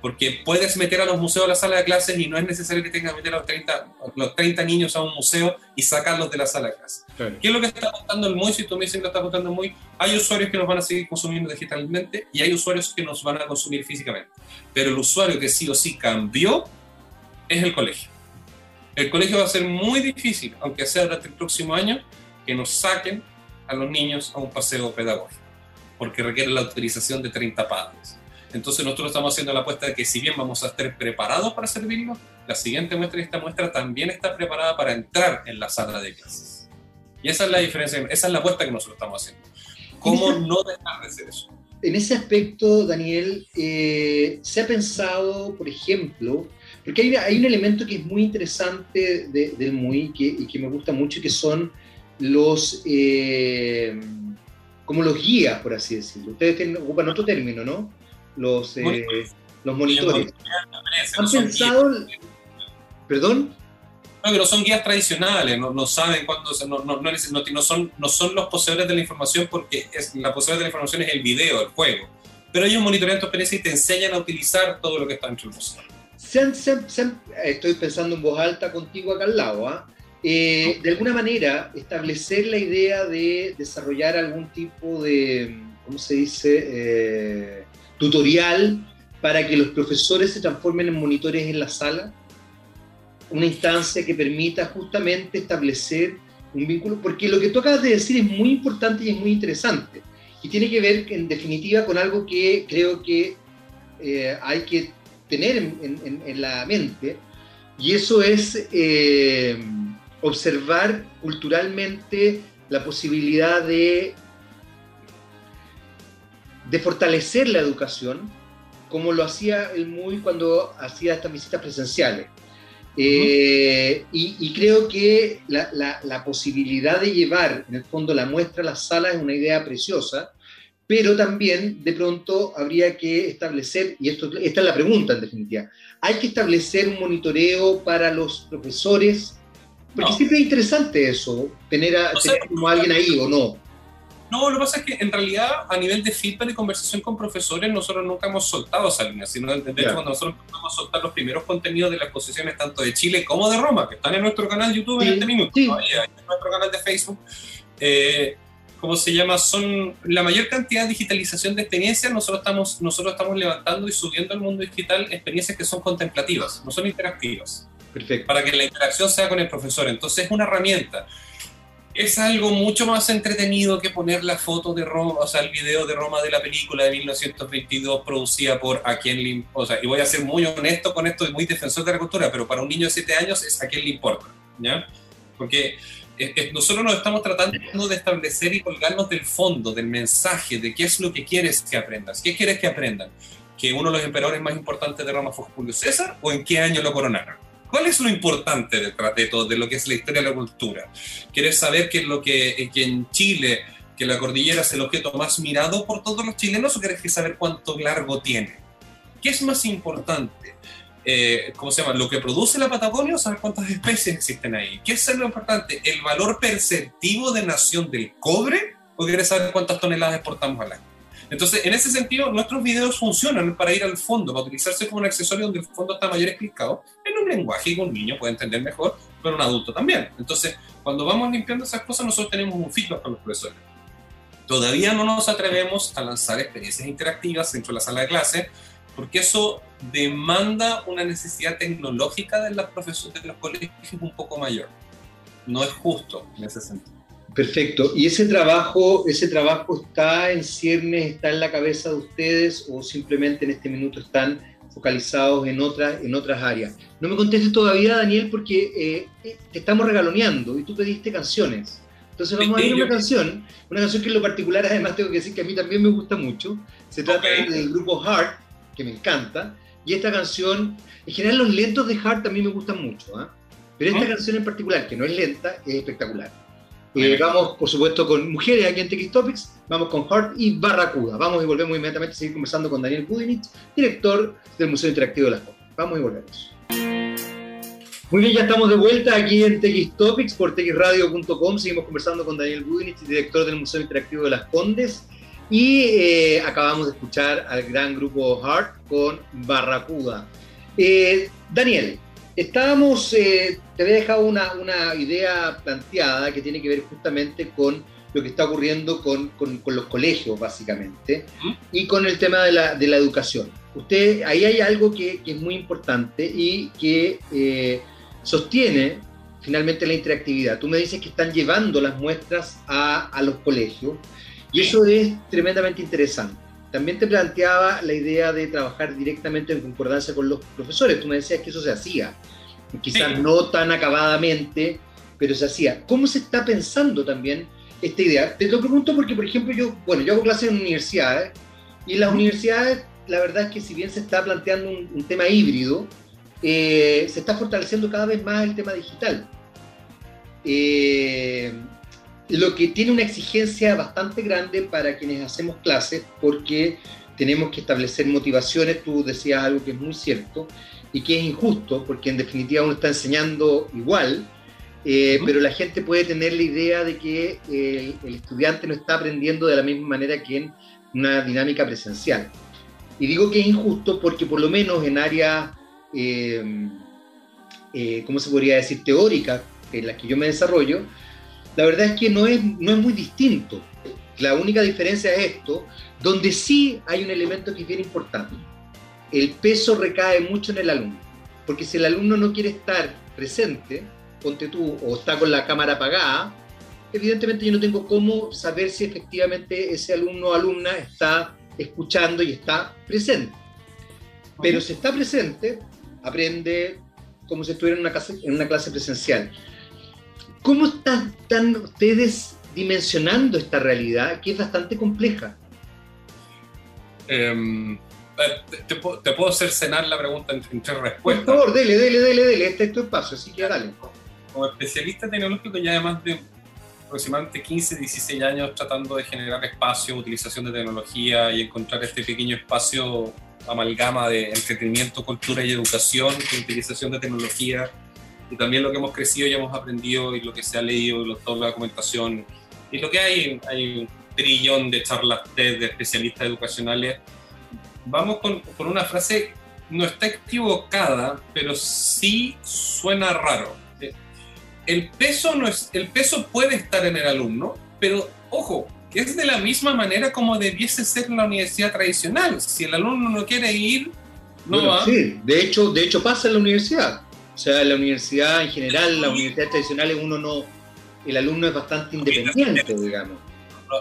porque puedes meter a los museos a la sala de clases y no es necesario que tengas que meter a los 30, los 30 niños a un museo y sacarlos de la sala de clases. ¿Qué es lo que está apuntando el MUI? Si tú me dices que lo está apuntando el MUI, hay usuarios que nos van a seguir consumiendo digitalmente y hay usuarios que nos van a consumir físicamente. Pero el usuario que sí o sí cambió es el colegio. El colegio va a ser muy difícil, aunque sea durante el próximo año, que nos saquen a los niños a un paseo pedagógico, porque requiere la autorización de 30 padres. Entonces nosotros estamos haciendo la apuesta de que si bien vamos a estar preparados para servirlo, la siguiente muestra y esta muestra también está preparada para entrar en la sala de clases. Y esa es la diferencia, esa es la apuesta que nosotros estamos haciendo. ¿Cómo no dejar de hacer eso? En ese aspecto, Daniel, eh, se ha pensado, por ejemplo, porque hay, un elemento que es muy interesante del MUI que, y que me gusta mucho, que son los, eh, como los guías, por así decirlo. Ustedes ocupan otro término, ¿no? Los, eh, los monitores. ¿Han pensado... ¿Perdón? No, pero son guías tradicionales, no, saben cuándo, no, no, no, son, no son los poseedores de la información porque es, la poseedora de la información es el video, el juego. Pero ellos monitorean tu experiencia y te enseñan a utilizar todo lo que está dentro del museo estoy pensando en voz alta contigo acá al lado, ¿ah? eh, de alguna manera establecer la idea de desarrollar algún tipo de, ¿cómo se dice?, eh, tutorial para que los profesores se transformen en monitores en la sala, una instancia que permita justamente establecer un vínculo, porque lo que tú acabas de decir es muy importante y es muy interesante, y tiene que ver en definitiva con algo que creo que eh, hay que tener en, la mente, y eso es eh, observar culturalmente la posibilidad de, de fortalecer la educación, como lo hacía el MUI cuando hacía estas visitas presenciales. Eh, y, creo que la, la, posibilidad de llevar, en el fondo, la muestra a la sala es una idea preciosa, pero también de pronto habría que establecer, y esto, esta es la pregunta en definitiva, hay que establecer un monitoreo para los profesores, porque siempre es interesante eso, tener, a, como alguien ahí o no. No, lo que pasa es que en realidad a nivel de feedback y conversación con profesores nosotros nunca hemos soltado esa línea, sino de hecho cuando nosotros empezamos a soltar los primeros contenidos de las exposiciones tanto de Chile como de Roma, que están en nuestro canal de YouTube en este minuto, todavía, en nuestro canal de Facebook, eh, ¿cómo se llama? Son la mayor cantidad de digitalización de experiencias, nosotros estamos, nosotros estamos levantando y subiendo al mundo digital experiencias que son contemplativas, no son interactivas. Perfecto. Para que la interacción sea con el profesor. Entonces es una herramienta es algo mucho más entretenido que poner la foto de Roma, o sea, el video de Roma de la película de 1922 producida por a quien le o sea, y voy a ser muy honesto con esto y muy defensor de la cultura, pero para un niño de 7 años es a quien le importa, ¿ya? Porque nosotros nos estamos tratando de establecer y colgarnos del fondo, del mensaje, de qué es lo que quieres que aprendas, qué quieres que aprendan, que uno de los emperadores más importantes de Roma fue Julio César o en qué año lo coronaron. ¿Cuál es lo importante detrás de todo, de lo que es la historia de la cultura? ¿Quieres saber que, lo que, que en Chile, que la cordillera es el objeto más mirado por todos los chilenos o quieres saber cuánto largo tiene? ¿Qué es más importante? Eh, ¿Cómo se llama? ¿Lo que produce la Patagonia o saber cuántas especies existen ahí? ¿Qué es lo importante? ¿El valor perceptivo de nación del cobre o quieres saber cuántas toneladas exportamos al año? Entonces, en ese sentido, nuestros videos funcionan para ir al fondo, para utilizarse como un accesorio donde el fondo está mayor explicado en un lenguaje que un niño puede entender mejor, pero un adulto también. Entonces, cuando vamos limpiando esas cosas, nosotros tenemos un feedback con los profesores. Todavía no nos atrevemos a lanzar experiencias interactivas dentro de la sala de clase, porque eso demanda una necesidad tecnológica de, las profesores, de los colegios un poco mayor. No es justo en ese sentido. Perfecto. ¿Y ese trabajo, ese trabajo está en ciernes, está en la cabeza de ustedes o simplemente en este minuto están focalizados en otras, en otras áreas? No me contestes todavía, Daniel, porque eh, te estamos regaloneando y tú pediste canciones. Entonces vamos a a una canción, una canción que en lo particular además tengo que decir que a mí también me gusta mucho. Se trata del grupo Heart, que me encanta. Y esta canción, en general los lentos de Heart también me gustan mucho, ¿ah? pero esta canción en particular, que no es lenta, es espectacular. Eh, vamos, por supuesto, con mujeres aquí en TX Topics, vamos con Heart y Barracuda. Vamos y volvemos inmediatamente a seguir conversando con Daniel Budinich, director del Museo Interactivo de las Condes. Vamos y volvemos. Muy bien, ya estamos de vuelta aquí en TX Topics por txradio.com. Seguimos conversando con Daniel Budinich, director del Museo Interactivo de las Condes. Y eh, acabamos de escuchar al gran grupo Heart con Barracuda. Eh, Daniel, Estábamos, eh, te había dejado una, una, idea planteada que tiene que ver justamente con lo que está ocurriendo con, con, los colegios, básicamente, y con el tema de la, de la, educación. Usted, ahí hay algo que, que es muy importante y que eh, sostiene finalmente la interactividad. Tú me dices que están llevando las muestras a, a los colegios y eso es tremendamente interesante. También te planteaba la idea de trabajar directamente en concordancia con los profesores. Tú me decías que eso se hacía, quizás no tan acabadamente, pero se hacía. ¿Cómo se está pensando también esta idea? Te lo pregunto porque, por ejemplo, yo, bueno, yo hago clases en universidades y en las universidades la verdad es que si bien se está planteando un, tema híbrido, eh, se está fortaleciendo cada vez más el tema digital. Eh, lo que tiene una exigencia bastante grande para quienes hacemos clases porque tenemos que establecer motivaciones, tú decías algo que es muy cierto y que es injusto porque en definitiva uno está enseñando igual, eh, pero la gente puede tener la idea de que el, estudiante no está aprendiendo de la misma manera que en una dinámica presencial. Y digo que es injusto porque por lo menos en áreas, eh, eh, ¿cómo se podría decir?, teóricas en las que yo me desarrollo, la verdad es que no es, no es muy distinto. La única diferencia es esto, donde sí hay un elemento que es bien importante. El peso recae mucho en el alumno, porque si el alumno no quiere estar presente, ponte tú, o está con la cámara apagada, evidentemente yo no tengo cómo saber si efectivamente ese alumno o alumna está escuchando y está presente. Pero si está presente, aprende como si estuviera en una, clase, en una clase presencial. ¿Cómo están, ustedes dimensionando esta realidad que es bastante compleja? Em, eh, te, puedo hacer cenar la pregunta en, tres respuestas. Por favor, dele, dele, dele, dele. Este es tu espacio, así que dale. Como especialista tecnológico, ya más de aproximadamente 15, 16 años tratando de generar espacio, utilización de tecnología y encontrar este pequeño espacio amalgama de entretenimiento, cultura y educación con utilización de tecnología y también lo que hemos crecido y hemos aprendido y lo que se ha leído, y toda la documentación y lo que hay, hay trillón de charlas TED de especialistas educacionales. Vamos con, con una frase, no está equivocada, pero sí suena raro. El peso, no es, el peso puede estar en el alumno, pero ojo, es de la misma manera como debiese ser la universidad tradicional. Si el alumno no quiere ir, no va. Sí, de hecho, de hecho pasa en la universidad. O sea, la universidad en general, las universidades tradicionales, uno no, el alumno es bastante independiente, digamos.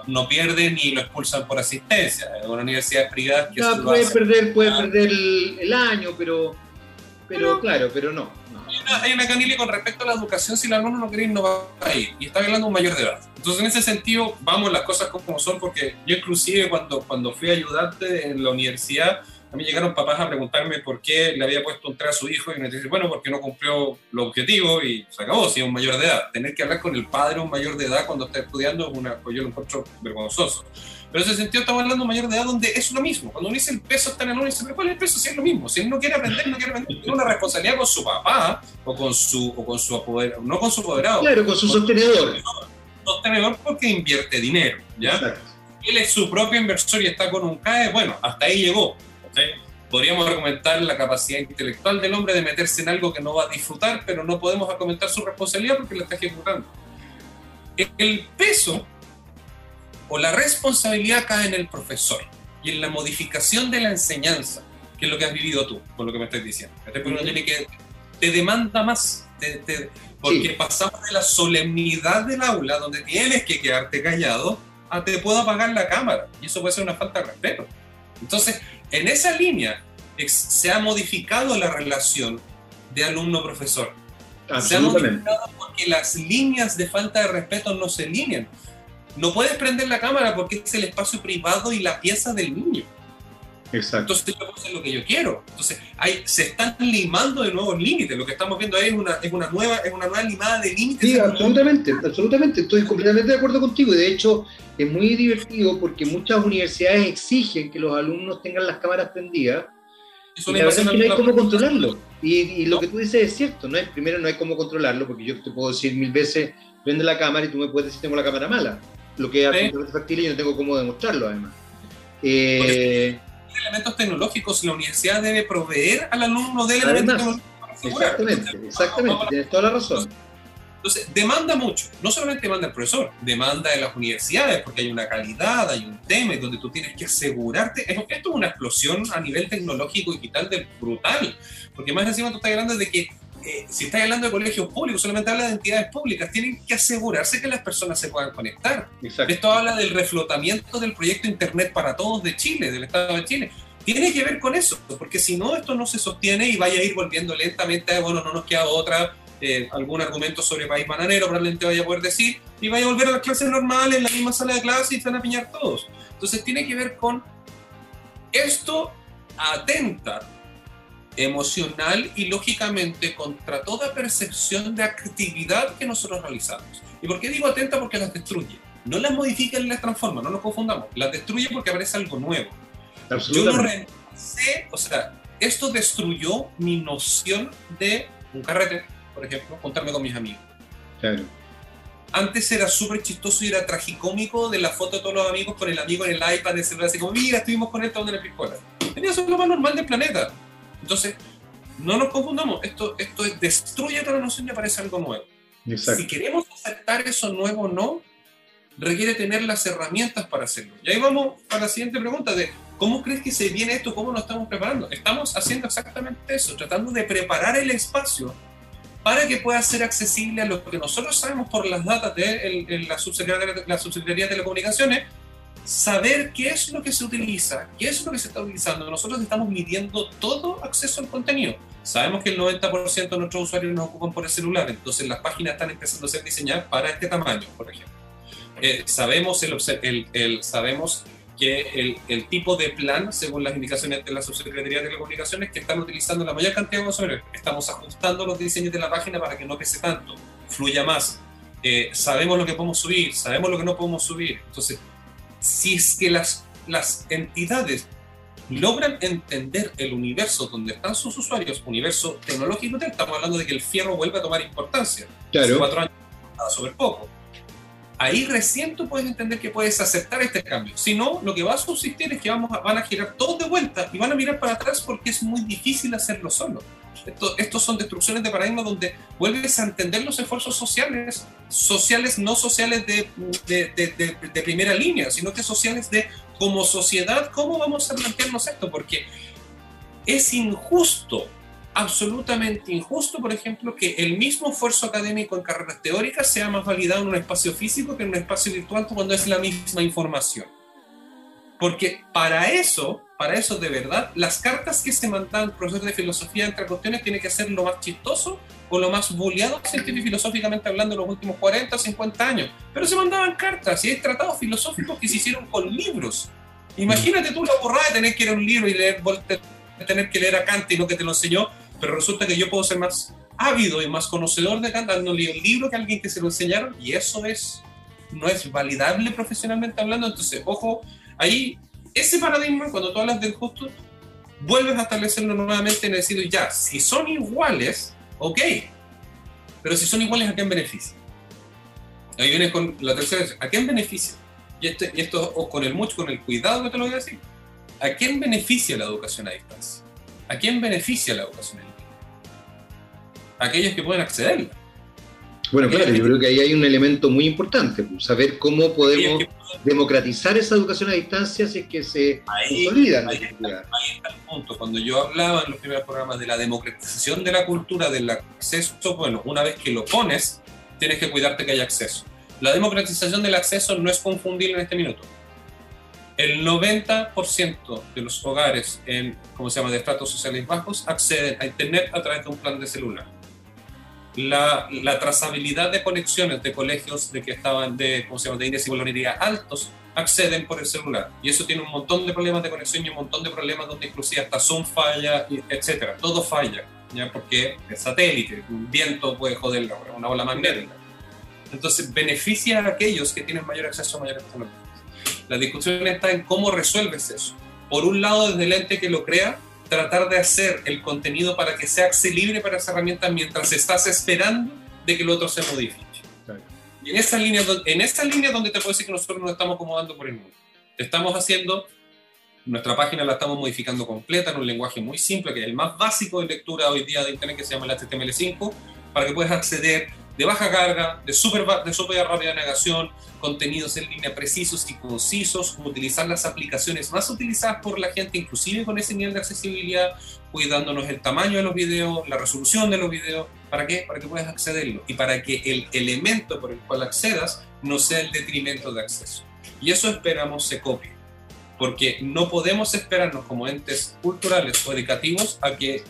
No, pierde ni lo expulsan por asistencia. En una universidad privada que no, puede perder, puede perder el, año, pero, pero, claro, pero no. Hay una, canilla con respecto a la educación, si el alumno no quiere ir, no va a ir. Y está hablando un mayor de edad. Entonces, en ese sentido, vamos las cosas como son, porque yo inclusive cuando, cuando fui ayudante en la universidad, a mí llegaron papás a preguntarme por qué le había puesto un 3 a su hijo y me dicen, bueno, porque no cumplió los objetivos y se acabó, si es un mayor de edad. Tener que hablar con el padre un mayor de edad cuando está estudiando es una, pues yo lo encuentro vergonzoso. Pero en ese sentido estamos hablando de un mayor de edad donde es lo mismo. Cuando uno dice el peso está en el uno, dice, pero ¿cuál es el peso? Si es lo mismo. Si él no quiere aprender, no quiere aprender. Tiene una responsabilidad con su papá o con su, o con su apoderado, no con su apoderado. Claro, con su sostenedor. Sostenedor porque invierte dinero, ¿ya? Él es su propio inversor y está con un CAE, bueno, hasta ahí llegó Podríamos argumentar la capacidad intelectual del hombre de meterse en algo que no va a disfrutar, pero no podemos argumentar su responsabilidad porque la está ejecutando. El peso o la responsabilidad cae en el profesor y en la modificación de la enseñanza, que es lo que has vivido tú, con lo que me estás diciendo. que, te demanda más, porque pasamos de la solemnidad del aula, donde tienes que quedarte callado, a te puedo apagar la cámara, y eso puede ser una falta de respeto. Entonces, en esa línea se ha modificado la relación de alumno-profesor. Se ha modificado porque las líneas de falta de respeto no se alinean. No puedes prender la cámara porque es el espacio privado y la pieza del niño. Exacto. Entonces yo puedo hacer lo que yo quiero. Entonces hay, se están limando de nuevos límites. Lo que estamos viendo ahí es una, es una, nueva, es una nueva limada de límites. Sí, absolutamente, absolutamente. Estoy completamente de acuerdo contigo. Y de hecho es muy divertido porque muchas universidades exigen que los alumnos tengan las cámaras prendidas. y la verdad es que no hay cómo controlarlo. Y, y lo que tú dices es cierto. No primero no hay cómo controlarlo porque yo te puedo decir mil veces prende la cámara y tú me puedes decir tengo la cámara mala. Lo que es absolutamente factible y no tengo cómo demostrarlo además. Eh, elementos tecnológicos, la universidad debe proveer al alumno de elementos tecnológicos Exactamente, exactamente, tienes toda la razón. Entonces, demanda mucho, no solamente demanda el profesor, demanda de las universidades, porque hay una calidad, hay un tema donde tú tienes que asegurarte. Esto es una explosión a nivel tecnológico y tal del brutal, porque más encima tú estás hablando de que eh, si estás hablando de colegios públicos, solamente habla de entidades públicas, tienen que asegurarse que las personas se puedan conectar. Esto habla del reflotamiento del proyecto Internet para Todos de Chile, del Estado de Chile. Tiene que ver con eso, porque si no, esto no se sostiene y vaya a ir volviendo lentamente, bueno, no nos queda otra, eh, algún argumento sobre país bananero, probablemente vaya a poder decir, y vaya a volver a las clases normales, en la misma sala de clase y se van a piñar todos. Entonces tiene que ver con esto atenta emocional y lógicamente contra toda percepción de actividad que nosotros realizamos. ¿Y por qué digo atenta? Porque las destruye. No las modifica ni las transforma, no nos confundamos. Las destruye porque aparece algo nuevo. Yo no reemplacé, o sea, esto destruyó mi noción de un carrete, por ejemplo, contarme con mis amigos. Claro. Antes era súper chistoso y era tragicómico de la foto de todos los amigos con el amigo en el iPad, de celular, así como, mira, estuvimos con él en la piscola. Tenía eso lo más normal del planeta. Entonces, no nos confundamos, esto, esto destruye toda la noción y aparece algo nuevo. Si queremos aceptar eso nuevo o no, requiere tener las herramientas para hacerlo. Y ahí vamos a la siguiente pregunta de ¿cómo crees que se viene esto? ¿Cómo nos estamos preparando? Estamos haciendo exactamente eso, tratando de preparar el espacio para que pueda ser accesible a lo que nosotros sabemos por las datas de la, subsecretaría, la Subsecretaría de Telecomunicaciones, saber qué es lo que se utiliza, qué es lo que se está utilizando. Nosotros estamos midiendo todo acceso al contenido. Sabemos que el 90% de nuestros usuarios nos ocupan por el celular, entonces las páginas están empezando a ser diseñadas para este tamaño, por ejemplo. Eh, sabemos, el, el, sabemos que el, el, tipo de plan, según las indicaciones de la Subsecretaría de Telecomunicaciones, que están utilizando la mayor cantidad de usuarios. Estamos ajustando los diseños de la página para que no pese tanto, fluya más. Eh, sabemos lo que podemos subir, sabemos lo que no podemos subir. Entonces, si es que las, las entidades logran entender el universo donde están sus usuarios, universo tecnológico, estamos hablando de que el fierro vuelve a tomar importancia. Claro. cuatro años, sobre poco. Ahí recién tú puedes entender que puedes aceptar este cambio. Si no, lo que va a subsistir es que vamos a, van a girar todos de vuelta y van a mirar para atrás porque es muy difícil hacerlo solo. Esto, estos son destrucciones de paradigma donde vuelves a entender los esfuerzos sociales, sociales no sociales de, de, de, de primera línea, sino que sociales de como sociedad, ¿cómo vamos a plantearnos esto? Porque es injusto absolutamente injusto, por ejemplo, que el mismo esfuerzo académico en carreras teóricas sea más validado en un espacio físico que en un espacio virtual cuando es la misma información. Porque para eso, para eso de verdad, las cartas que se mandan profesor de filosofía entre cuestiones tiene que ser lo más chistoso o lo más bulleado científico filosóficamente hablando en los últimos 40 o 50 años. Pero se mandaban cartas y hay tratados filosóficos que se hicieron con libros. Imagínate tú la borrada de tener que ir a un libro y leer, tener que leer a Kant y no que te lo enseñó pero resulta que yo puedo ser más ávido y más conocedor de Kant dando un libro que alguien que se lo enseñaron y eso es no es validable profesionalmente hablando. Entonces ojo ahí ese paradigma cuando tú hablas del justo vuelves a establecerlo nuevamente en el decir ya si son iguales ok pero si son iguales a quién beneficia ahí vienes con la tercera a quién beneficia y, este, y esto o con el mucho con el cuidado que te lo voy a decir a quién beneficia la educación a distancia ¿A quién beneficia la educación en línea? Aquellos que pueden acceder. Bueno, claro, yo creo que ahí hay un elemento muy importante, pues, saber cómo podemos democratizar esa educación a distancia si es que se consolida. Ahí, está, el punto. Cuando yo hablaba en los primeros programas de la democratización de la cultura, del acceso, bueno, una vez que lo pones, tienes que cuidarte que haya acceso. La democratización del acceso no es confundible en este minuto el 90% de los hogares en, ¿cómo se llama?, de estratos sociales bajos acceden a Internet a través de un plan de celular. La, la trazabilidad de conexiones de colegios de que estaban de, ¿cómo se llama?, de índice y altos acceden por el celular. Y eso tiene un montón de problemas de conexión y un montón de problemas donde inclusive hasta Zoom falla, etcétera. Todo falla, ¿ya? Porque es satélite, un viento puede joder una ola magnética. Entonces beneficia a aquellos que tienen mayor acceso a mayores tecnologías. La discusión está en cómo resuelves eso. Por un lado, desde el ente que lo crea, tratar de hacer el contenido para que sea accesible para esa herramienta mientras estás esperando de que el otro se modifique. Y en esa línea, en esa línea donde te puedo decir que nosotros nos estamos acomodando por el mundo. Estamos haciendo, nuestra página la estamos modificando completa en un lenguaje muy simple, que es el más básico de lectura hoy día de Internet, que se llama el HTML5, para que puedas acceder de baja carga, de súper de super rápida navegación, contenidos en línea precisos y concisos, utilizar las aplicaciones más utilizadas por la gente, inclusive con ese nivel de accesibilidad, cuidándonos el tamaño de los videos, la resolución de los videos, ¿para qué? Para que puedas accederlo y para que el elemento por el cual accedas no sea el detrimento de acceso. Y eso esperamos se copie, porque no podemos esperarnos como entes culturales o educativos a que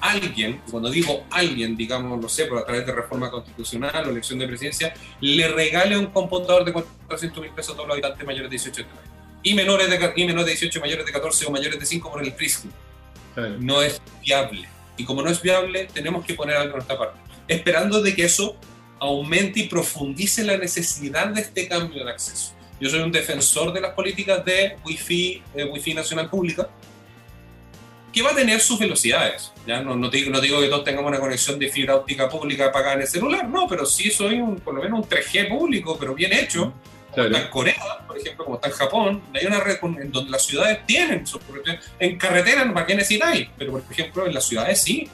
alguien, cuando digo alguien, digamos, no sé, por a través de reforma constitucional o elección de presidencia, le regale un computador de 400 mil pesos a todos los habitantes mayores de 18 años. Y menores de, y menores de 18, mayores de 14 o mayores de 5 por el preschool. No es viable. Y como no es viable, tenemos que poner algo en nuestra parte. Esperando de que eso aumente y profundice la necesidad de este cambio de acceso. Yo soy un defensor de las políticas de Wi-Fi, eh, Wi-Fi nacional pública, que va a tener sus velocidades. ¿ya? No, no, digo, no digo que todos tengamos una conexión de fibra óptica pública pagada en el celular, no, pero sí soy un, por lo menos un 3G público, pero bien hecho. Como está en Corea, por ejemplo, como está en Japón, hay una red en donde las ciudades tienen sus En carretera, ¿para qué necesitáis? Pero, por ejemplo, en las ciudades sí,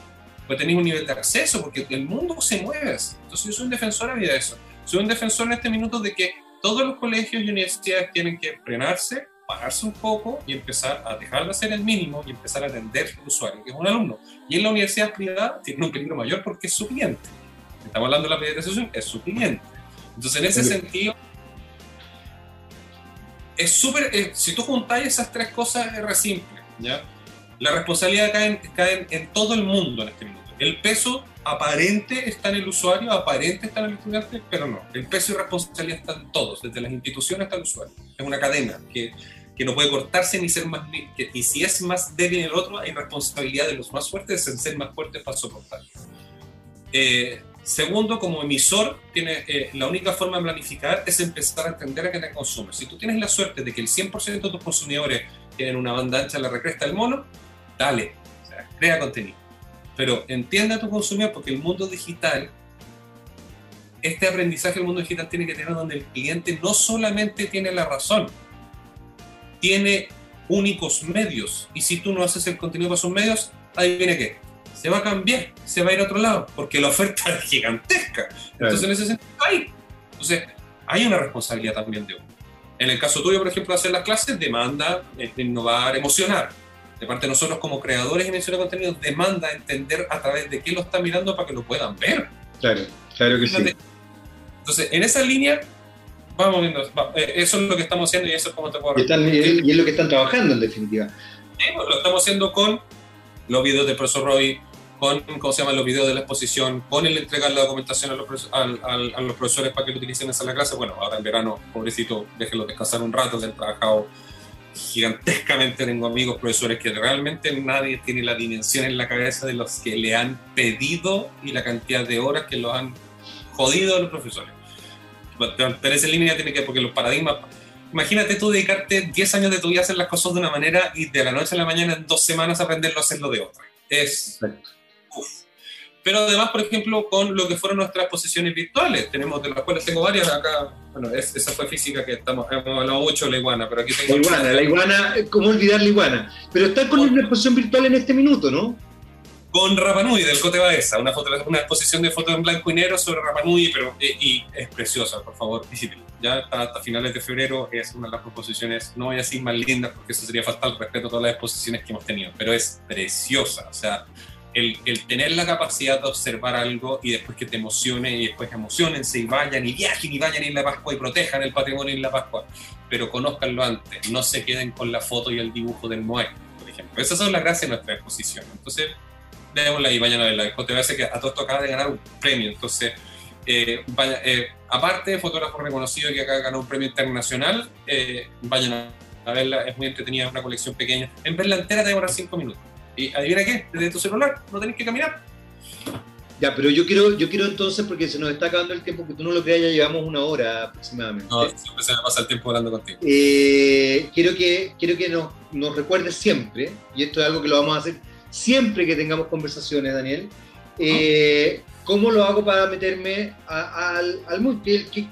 pues tenéis un nivel de acceso, porque el mundo se mueve. Entonces, yo soy un defensor de eso. Soy un defensor en este minuto de que todos los colegios y universidades tienen que frenarse pararse un poco y empezar a dejar de hacer el mínimo y empezar a atender al usuario, que es un alumno. Y en la universidad privada tiene un peligro mayor porque es su cliente. Estamos hablando de la privatización, es su cliente. Entonces, en ese sentido, es súper. Eh, si tú juntáis esas tres cosas, es re simple. ¿ya? La responsabilidad cae, cae en todo el mundo en este minuto. El peso aparente está en el usuario, aparente está en el estudiante, pero no. El peso y responsabilidad están todos, desde las instituciones hasta el usuario. Es una cadena que, que no puede cortarse ni ser más... Que, y si es más débil el otro, hay responsabilidad de los más fuertes en ser más fuertes para soportar. Eh, segundo, como emisor, tiene, eh, la única forma de planificar es empezar a entender a qué te consume. Si tú tienes la suerte de que el 100% de tus consumidores tienen una banda ancha en la recresta del mono, dale, o sea, crea contenido pero entiende a tu consumidor porque el mundo digital este aprendizaje del mundo digital tiene que tener donde el cliente no solamente tiene la razón, tiene únicos medios. Y si tú no haces el contenido para sus medios, ahí viene que se va a cambiar, se va a ir a otro lado, porque la oferta es gigantesca. Entonces, en ese sentido, hay. Entonces, hay una responsabilidad también de uno. En el caso tuyo, por ejemplo, hacer las clases, demanda innovar, emocionar. De parte de nosotros como creadores y de contenido, demanda entender a través de qué lo está mirando para que lo puedan ver. Claro, claro que sí. Entonces, en esa línea, vamos viendo, eh, eso es lo que estamos haciendo y eso es como te puedo y, y es lo que están trabajando en definitiva. Pues, lo estamos haciendo con los videos del profesor Roy, con ¿cómo se llama? los videos de la exposición, con el entregar la documentación a los, a, los profesores para que lo utilicen en esa clase. Bueno, ahora en verano, pobrecito, déjenlo descansar un rato, han trabajado gigantescamente. Tengo amigos profesores que realmente nadie tiene la dimensión en la cabeza de los que le han pedido y la cantidad de horas que los han jodido a los profesores. Pero esa línea tiene que, porque los paradigmas imagínate tú dedicarte 10 años de tu vida a hacer las cosas de una manera y de la noche a la mañana en dos semanas aprenderlo a hacerlo de otra. Es... Pero además, por ejemplo, con lo que fueron nuestras posiciones virtuales, tenemos de las cuales tengo varias acá. Bueno, esa fue física que estamos, hemos hablado mucho de la iguana, pero aquí tengo. La iguana, la iguana, ¿cómo olvidar la iguana? Pero está con una exposición virtual en este minuto, ¿no? Con Rapanui del Cote Baeza, una, foto, una exposición de fotos en blanco y negro sobre Rapanui, pero eh, y, es preciosa, por favor, visítenla. Ya hasta, finales de febrero es una de las proposiciones, no voy a decir más lindas porque eso sería faltar respeto a todas las exposiciones que hemos tenido, pero es preciosa, o sea, el, tener la capacidad de observar algo y después que te emocione y después emocionense y vayan y viajen y vayan en la Pascua y protejan el patrimonio en la Pascua, pero conozcanlo antes, no se queden con la foto y el dibujo del Moai, por ejemplo. Esas son las gracias de nuestra exposición. Entonces, démosla y vayan a verla. Te voy a que a todo esto acaba de ganar un premio, entonces, eh, vaya, eh, aparte, fotógrafo reconocido que acá ganó un premio internacional, eh, vayan a verla, es muy entretenida, es una colección pequeña. En verla entera te demora 5 minutos. Y adivina qué, desde tu celular, no tenés que caminar. Ya, pero yo quiero, yo quiero entonces, porque se nos está acabando el tiempo, que tú no lo creas, ya llevamos una hora aproximadamente. No, siempre se me pasa el tiempo hablando contigo. Eh, quiero que, quiero que nos, nos recuerdes siempre, y esto es algo que lo vamos a hacer siempre que tengamos conversaciones, Daniel, eh, ¿cómo lo hago para meterme al, al multi?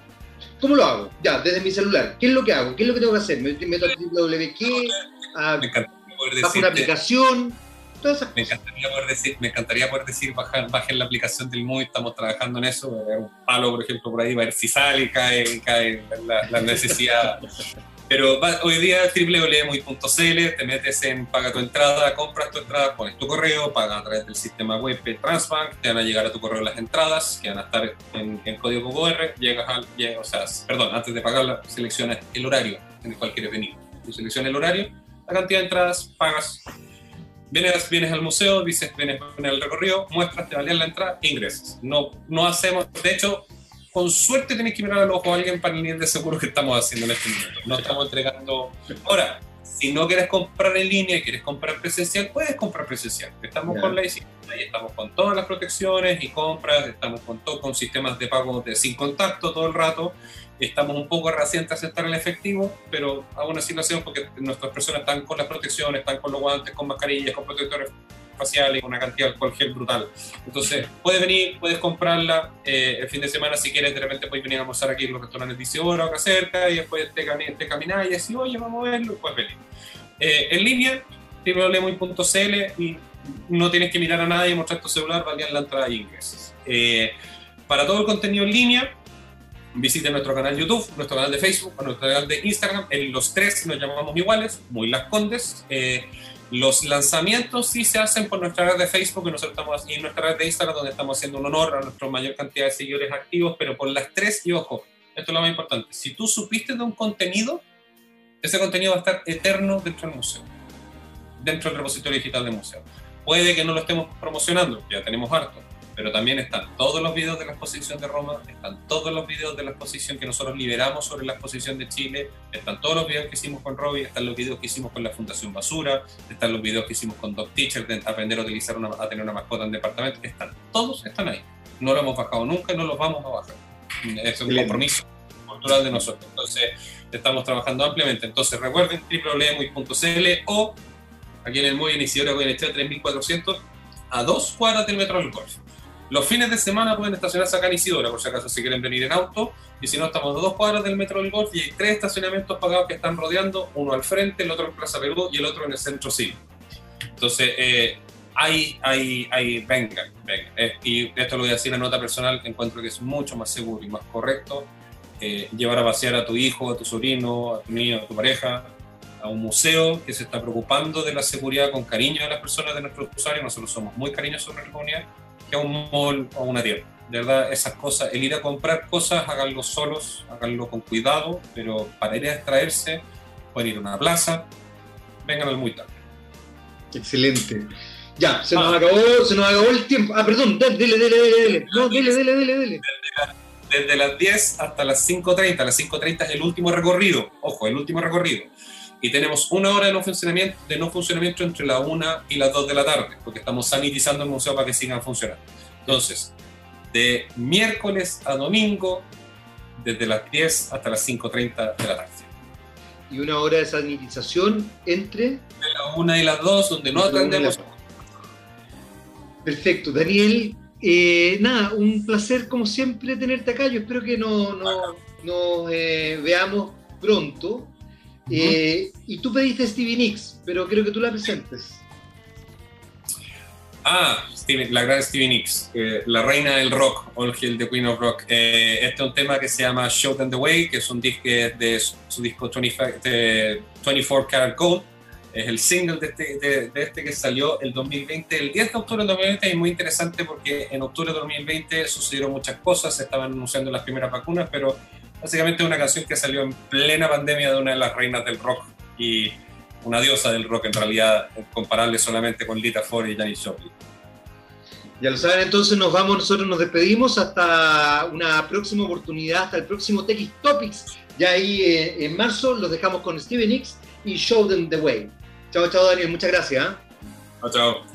¿Cómo lo hago? Ya, desde mi celular. ¿Qué es lo que hago? ¿Qué es lo que tengo que hacer? ¿Me meto a www? A, bajo una aplicación? Me encantaría poder decir, me encantaría poder decir bajar, bajen la aplicación del MUI, estamos trabajando en eso. Un palo, por ejemplo, por ahí, va a ver si sale y cae, cae la, la necesidad. Pero hoy día www.muy.cl, te metes en paga tu entrada, compras tu entrada, pones tu correo, pagas a través del sistema web Transbank, te van a llegar a tu correo las entradas que van a estar en, código QR, llegas al, o sea, perdón, antes de pagarla, seleccionas el horario en el cual quieres venir. Tú seleccionas el horario, la cantidad de entradas, pagas, vienes, vienes al museo, dices, vienes en el recorrido, muestras, te valían la entrada, ingresas. No, no hacemos, de hecho, con suerte tenés que mirar al ojo a alguien para el nivel de seguro que estamos haciendo en este momento. No estamos entregando. Ahora, si no quieres comprar en línea quieres comprar presencial, puedes comprar presencial. Estamos con la y estamos con todas las protecciones y compras, estamos con, todo, con sistemas de pago de, sin contacto todo el rato. Estamos un poco recientes a aceptar el efectivo, pero aún así lo hacemos porque nuestras personas están con las protecciones, están con los guantes, con mascarillas, con protectores faciales, con una cantidad de alcohol gel brutal. Entonces, puedes venir, puedes comprarla eh, el fin de semana si quieres, de repente puedes venir a almorzar aquí en los restaurantes 10 horas acá cerca y después te, te caminas y así, oye, vamos a verlo, puedes venir. Eh, en línea, www.muy.cl y no tienes que mirar a nadie mostrar tu celular, valían la entrada y ingresos. Eh, para todo el contenido en línea, visite nuestro canal YouTube, nuestro canal de Facebook, nuestro canal de Instagram. En los tres nos llamamos iguales, Muy Las Condes. Eh, los lanzamientos sí se hacen por nuestra red de Facebook y, nosotros estamos, y nuestra red de Instagram, donde estamos haciendo un honor a nuestra mayor cantidad de seguidores activos, pero por las tres, y ojo, esto es lo más importante, si tú supiste de un contenido, ese contenido va a estar eterno dentro del museo, dentro del repositorio digital del museo. Puede que no lo estemos promocionando, ya tenemos harto, pero también están todos los videos de la exposición de Roma, están todos los videos de la exposición que nosotros liberamos sobre la exposición de Chile, están todos los videos que hicimos con Robbie, están los videos que hicimos con la Fundación Basura, están los videos que hicimos con Doc Teacher de aprender a utilizar una, a tener una mascota en departamento, están, todos están ahí. No lo hemos bajado nunca y no los vamos a bajar. Es un compromiso cultural de nosotros. Entonces, estamos trabajando ampliamente. Entonces, recuerden www.muy.cl o aquí en el muy en Isidora en 3400 a dos cuadras del metro del golf Los fines de semana pueden estacionarse acá en Isidora, por si acaso si quieren venir en auto. Y si no, estamos a dos cuadras del Metro del Golf y hay tres estacionamientos pagados que están rodeando, uno al frente, el otro en Plaza Perú y el otro en el Centro Cívico. Entonces, eh, hay, hay, hay, venga, venga. Eh, y esto lo voy a decir en nota personal, encuentro que es mucho más seguro y más correcto eh, llevar a pasear a tu hijo, a tu sobrino, a tu niño, a tu pareja, a un museo que se está preocupando de la seguridad con cariño de las personas de nuestros usuarios, nosotros somos muy cariñosos en nuestra comunidad, que a un mall o a una tienda. De verdad, esas cosas, el ir a comprar cosas, háganlo solos, háganlo con cuidado, pero para ir a extraerse, pueden ir a una plaza, vengan al muy tarde. Excelente. Ya, se nos, ah. acabó, se nos acabó el tiempo. Ah, perdón, dele, dele, dele, dele. No, dele, dele, dele, dele. Desde, las 10 hasta las 5.30. Las 5.30 es el último recorrido. Ojo, el último recorrido. Y tenemos una hora de no funcionamiento, de no funcionamiento entre la 1 y las 2 de la tarde, porque estamos sanitizando el museo para que sigan funcionando. Entonces, de miércoles a domingo, desde las 10 hasta las 5.30 de la tarde. Y una hora de sanitización entre... De la 1 y las 2, donde no atendemos Perfecto, Daniel. Eh, nada, un placer como siempre tenerte acá. Yo espero que nos no, eh, veamos pronto. Eh, y tú pediste Stevie Nicks, pero creo que tú la presentes. Ah, la gran Stevie Nicks, la reina del rock, All Hill, The Queen of Rock. este es un tema que se llama Show Them the Way, que es un disco de su, disco 24 Karat Gold es el single de este, de, este, que salió el 2020, el 10 de octubre del 2020, y muy interesante porque en octubre del 2020 sucedieron muchas cosas, se estaban anunciando las primeras vacunas, pero básicamente una canción que salió en plena pandemia de una de las reinas del rock y una diosa del rock en realidad, comparable solamente con Lita Ford y Janis Joplin. Ya lo saben, entonces nos vamos, nosotros nos despedimos hasta una próxima oportunidad, hasta el próximo TX Topics. Ya ahí eh, en marzo los dejamos con Steven Nicks y Show Them the Way. Chao, chao, Daniel. Muchas gracias. ¿eh? Chao, chao.